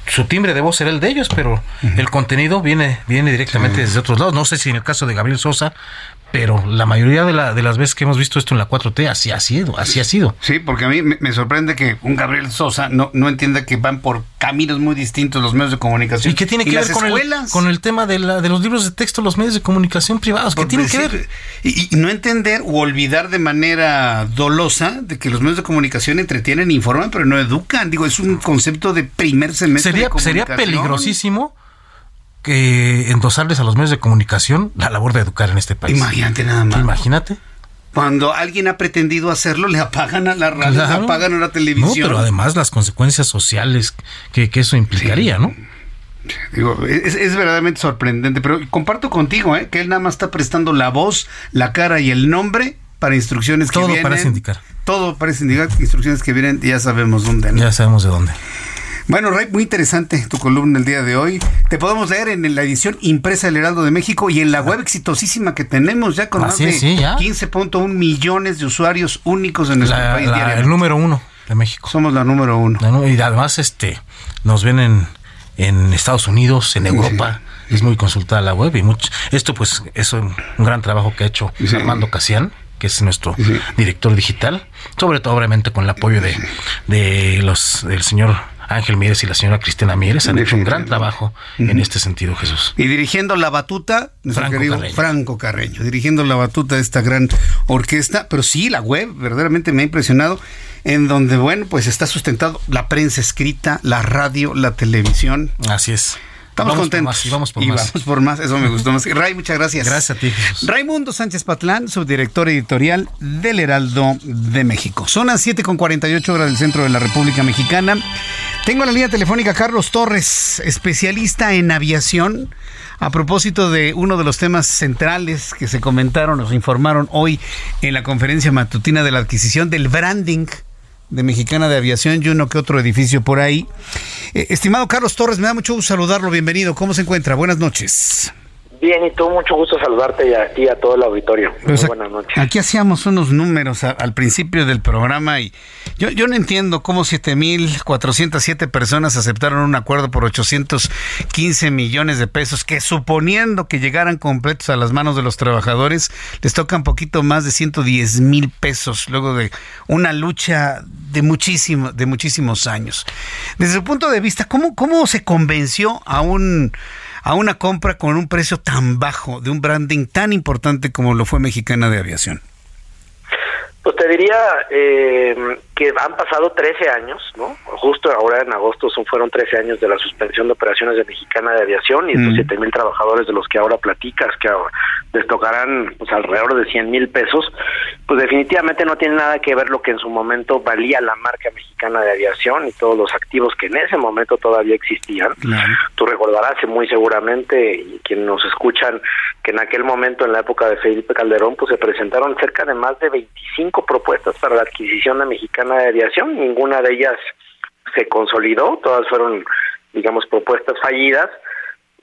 Speaker 19: su timbre de voz será el de ellos, pero el contenido viene, viene directamente desde otros lados. No sé si en el caso de Gabriel Sosa pero la mayoría de, la, de las veces que hemos visto esto en la 4T, así ha sido, así ha sido.
Speaker 1: Sí, porque a mí me, sorprende que un Gabriel Sosa no, no entienda que van por caminos muy distintos los medios de comunicación.
Speaker 19: ¿Y qué tiene que ver con el, con el, tema de, la, de los libros de texto, los medios de comunicación privados? ¿Qué tiene que ver?
Speaker 1: Y, no entender o olvidar de manera dolosa de que los medios de comunicación entretienen informan, pero no educan. Digo, es un concepto de primer semestre.
Speaker 19: Sería, sería peligrosísimo que endosarles a los medios de comunicación la labor de educar en este país.
Speaker 1: Imagínate nada más.
Speaker 19: Imagínate.
Speaker 1: Cuando alguien ha pretendido hacerlo, le apagan a la radio, le apagan a la televisión.
Speaker 19: No, pero además las consecuencias sociales que, eso implicaría, ¿no?
Speaker 1: Digo, es, verdaderamente sorprendente, pero comparto contigo, ¿eh? que él nada más está prestando la voz, la cara y el nombre para instrucciones
Speaker 19: que
Speaker 1: vienen.
Speaker 19: Todo parece indicar.
Speaker 1: Todo parece indicar instrucciones que vienen ya sabemos dónde.
Speaker 19: Ya sabemos de dónde.
Speaker 1: Bueno, Ray, muy interesante tu columna el día de hoy. Te podemos leer en la edición impresa del Heraldo de México y en la web exitosísima que tenemos ya con más de 15.1 millones de usuarios únicos en nuestro país
Speaker 19: El número uno de México.
Speaker 1: Somos la número uno.
Speaker 19: y además este nos ven en, en Estados Unidos, en Europa. Es muy consultada la web y mucho, esto pues es un, gran trabajo que ha hecho Armando Casian que es nuestro director digital, sobre todo obviamente con el apoyo de, de los del señor Ángel Mieres y la señora Cristina Mieres han hecho un gran trabajo en este sentido, Jesús.
Speaker 1: Y dirigiendo la batuta, nuestro Franco querido Carreño. Franco Carreño, dirigiendo la batuta de esta gran orquesta, pero sí, la web verdaderamente me ha impresionado, en donde, bueno, pues está sustentado la prensa escrita, la radio, la televisión.
Speaker 19: Así es.
Speaker 1: Estamos contentos.
Speaker 19: y vamos por más.
Speaker 1: vamos por más. Eso me gustó más. Ray, muchas gracias.
Speaker 19: Gracias a ti, Jesús.
Speaker 1: Raimundo Sánchez Patlán, subdirector editorial del Heraldo de México. Son las 7 con 48 horas del centro de la República Mexicana. Tengo en la línea telefónica Carlos Torres, especialista en aviación. A propósito de uno de los temas centrales que se comentaron, nos informaron hoy en la conferencia matutina de la adquisición del branding de Mexicana de Aviación y uno que otro edificio por ahí. Eh, estimado Carlos Torres, me da mucho gusto saludarlo. Bienvenido. ¿Cómo se encuentra? Buenas noches.
Speaker 20: Bien, y tú, mucho gusto saludarte y a ti, a todo el auditorio. Muy buenas noches.
Speaker 1: Aquí hacíamos unos números al principio del programa y yo, yo no entiendo cómo 7.407 personas aceptaron un acuerdo por 815 millones de pesos, que suponiendo que llegaran completos a las manos de los trabajadores, les toca un poquito más de 110 mil pesos, luego de una lucha de, muchísimo, de muchísimos años. Desde su punto de vista, ¿cómo, cómo se convenció a un a una compra con un precio tan bajo de un branding tan importante como lo fue Mexicana de Aviación?
Speaker 20: Pues te diría eh, que han pasado 13 años, ¿no? Justo ahora en agosto son, fueron 13 años de la suspensión de operaciones de Mexicana de Aviación y estos 7 mil trabajadores de los que ahora platicas, que ahora les tocarán pues, alrededor de 100 mil pesos, pues definitivamente no tiene nada que ver lo que en su momento valía la marca Mexicana de Aviación y todos los activos que en ese momento todavía existían. Tú recordarás muy seguramente, y quienes nos escuchan, que en aquel momento, en la época de Felipe Calderón, pues se presentaron cerca de más de 25 propuestas para la adquisición de Mexicana de Aviación, ninguna de ellas se consolidó, todas fueron, digamos, propuestas fallidas,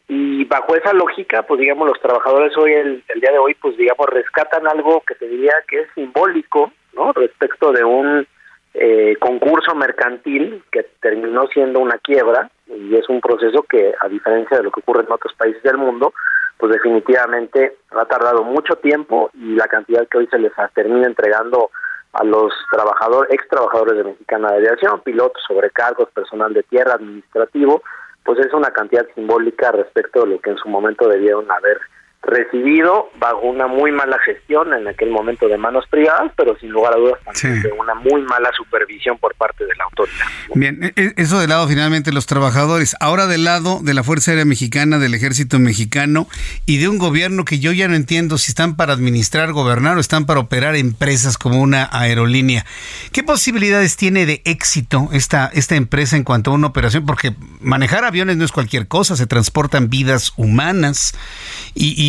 Speaker 20: y bajo esa lógica, pues digamos, los trabajadores hoy, el, día de hoy, pues digamos, rescatan algo que te diría que es simbólico, ¿no? Respecto de un eh, concurso mercantil que terminó siendo una quiebra y es un proceso que, a diferencia de lo que ocurre en otros países del mundo, pues definitivamente ha tardado mucho tiempo y la cantidad que hoy se les termina entregando a los trabajadores, ex trabajadores de Mexicana de Aviación, pilotos, sobrecargos, personal de tierra, administrativo, pues es una cantidad simbólica respecto de lo que en su momento debieron haber recibido bajo una muy mala gestión en aquel momento de manos privadas, pero sin lugar a dudas también de una muy mala supervisión por parte de la autoridad.
Speaker 1: Bien, e, e, eso del lado finalmente los trabajadores, ahora del lado de la Fuerza Aérea Mexicana, del Ejército Mexicano y de un gobierno que yo ya no entiendo si están para administrar, gobernar o están para operar empresas como una aerolínea. ¿Qué posibilidades tiene de éxito esta, esta empresa en cuanto a una operación? Porque manejar aviones no es cualquier cosa, se transportan vidas humanas y y,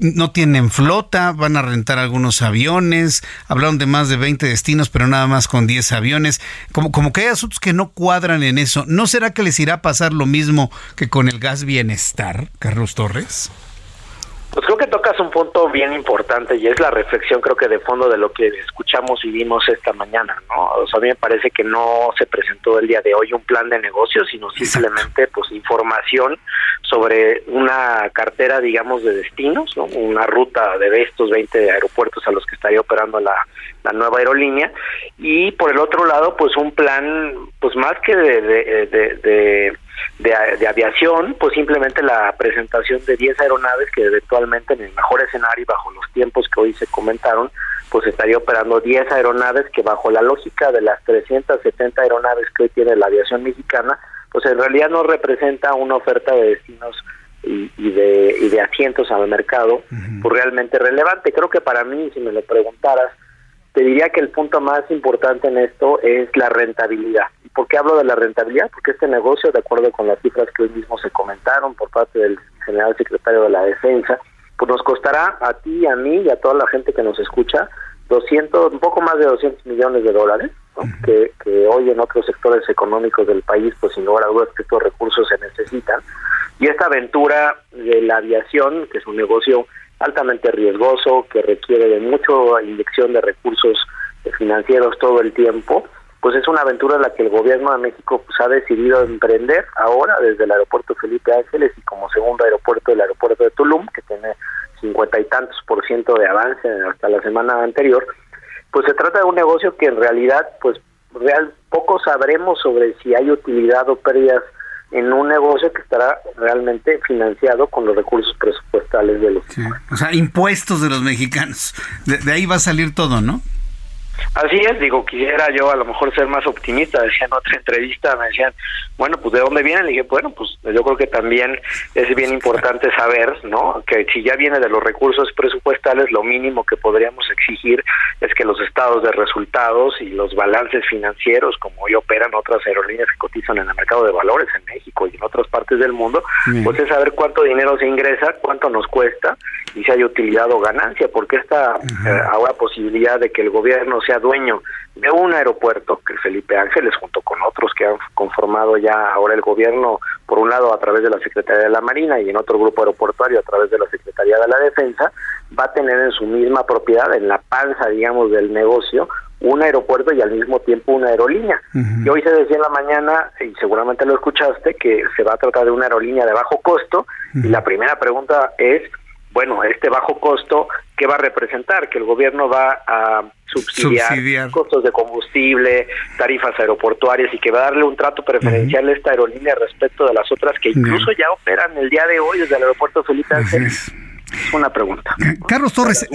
Speaker 1: no tienen flota, van a rentar algunos aviones, hablaron de más de 20 destinos, pero nada más con 10 aviones, como, como que hay asuntos que no cuadran en eso. ¿No será que les irá a pasar lo mismo que con el gas bienestar, Carlos Torres?
Speaker 20: Pues creo que tocas un punto bien importante y es la reflexión creo que de fondo de lo que escuchamos y vimos esta mañana, ¿no? O sea, a mí me parece que no se presentó el día de hoy un plan de negocio, sino simplemente pues información sobre una cartera, digamos, de destinos, ¿no? Una ruta de estos 20 aeropuertos a los que estaría operando la, la nueva aerolínea y por el otro lado pues un plan pues más que de, de, de, de, aviación pues simplemente la presentación de 10 aeronaves que eventualmente en el mejor escenario y bajo los tiempos que hoy se comentaron pues estaría operando 10 aeronaves que bajo la lógica de las 370 aeronaves que hoy tiene la aviación mexicana pues en realidad no representa una oferta de destinos y, de, y de asientos al mercado pues realmente relevante creo que para mí si me lo preguntaras te diría que el punto más importante en esto es la rentabilidad. ¿Y por qué hablo de la rentabilidad? Porque este negocio, de acuerdo con las cifras que hoy mismo se comentaron por parte del general secretario de la Defensa, pues nos costará a ti, a mí y a toda la gente que nos escucha 200, un poco más de 200 millones de dólares, que, que hoy en otros sectores económicos del país, pues sin lugar a dudas que estos recursos se necesitan. Y esta aventura de la aviación, que es un negocio altamente riesgoso, que requiere de mucha inyección de recursos financieros todo el tiempo, pues es una aventura en la que el gobierno de México pues, ha decidido emprender ahora desde el aeropuerto Felipe Ángeles y como segundo aeropuerto el aeropuerto de Tulum, que tiene cincuenta y tantos por ciento de avance hasta la semana anterior, pues se trata de un negocio que en realidad pues real poco sabremos sobre si hay utilidad o pérdidas en un negocio que estará realmente financiado con los recursos presupuestales de los
Speaker 1: O sea, impuestos de los mexicanos. de, ahí va a salir todo, ¿no?
Speaker 20: Así es, digo, quisiera yo a lo mejor ser más optimista. Decía en otra entrevista, me decían, bueno, pues ¿de dónde viene? Le dije, bueno, pues yo creo que también es bien importante saber, ¿no? Que si ya viene de los recursos presupuestales, lo mínimo que podríamos exigir es que los estados de resultados y los balances financieros, como hoy operan otras aerolíneas que cotizan en el mercado de valores en México y en otras partes del mundo, pues es saber cuánto dinero se ingresa, cuánto nos cuesta y si hay utilidad o ganancia, porque esta eh, ahora posibilidad de que el gobierno sea dueño de un aeropuerto, que Felipe Ángeles, junto con otros que han conformado ya ahora el gobierno, por un lado a través de la Secretaría de la Marina y en otro grupo aeroportuario a través de la Secretaría de la Defensa, va a tener en su misma propiedad, en la panza, digamos, del negocio, un aeropuerto y al mismo tiempo una aerolínea. Y hoy se decía en la mañana, y seguramente lo escuchaste, que se va a tratar de una aerolínea de bajo costo, y la primera pregunta es, bueno, este bajo costo, ¿qué va a representar? Que el gobierno va a subsidiar, costos de combustible, tarifas aeroportuarias y que va a darle un trato preferencial a esta aerolínea respecto de las otras que incluso ya operan el día de hoy desde el aeropuerto Felipe Ángeles. Una pregunta.
Speaker 1: Carlos Torres,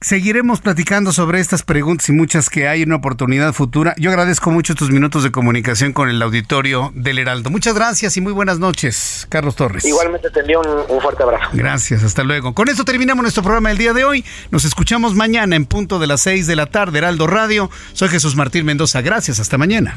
Speaker 1: seguiremos platicando sobre estas preguntas y muchas que hay en una oportunidad futura. Yo agradezco mucho estos minutos de comunicación con el auditorio del Heraldo. Muchas gracias y muy buenas noches, Carlos Torres.
Speaker 20: Igualmente te envío un, un fuerte abrazo.
Speaker 1: Gracias, hasta luego. Con esto terminamos nuestro programa del día de hoy. Nos escuchamos mañana en punto de las 6 de la tarde, Heraldo Radio. Soy Jesús Martín Mendoza. Gracias, hasta mañana.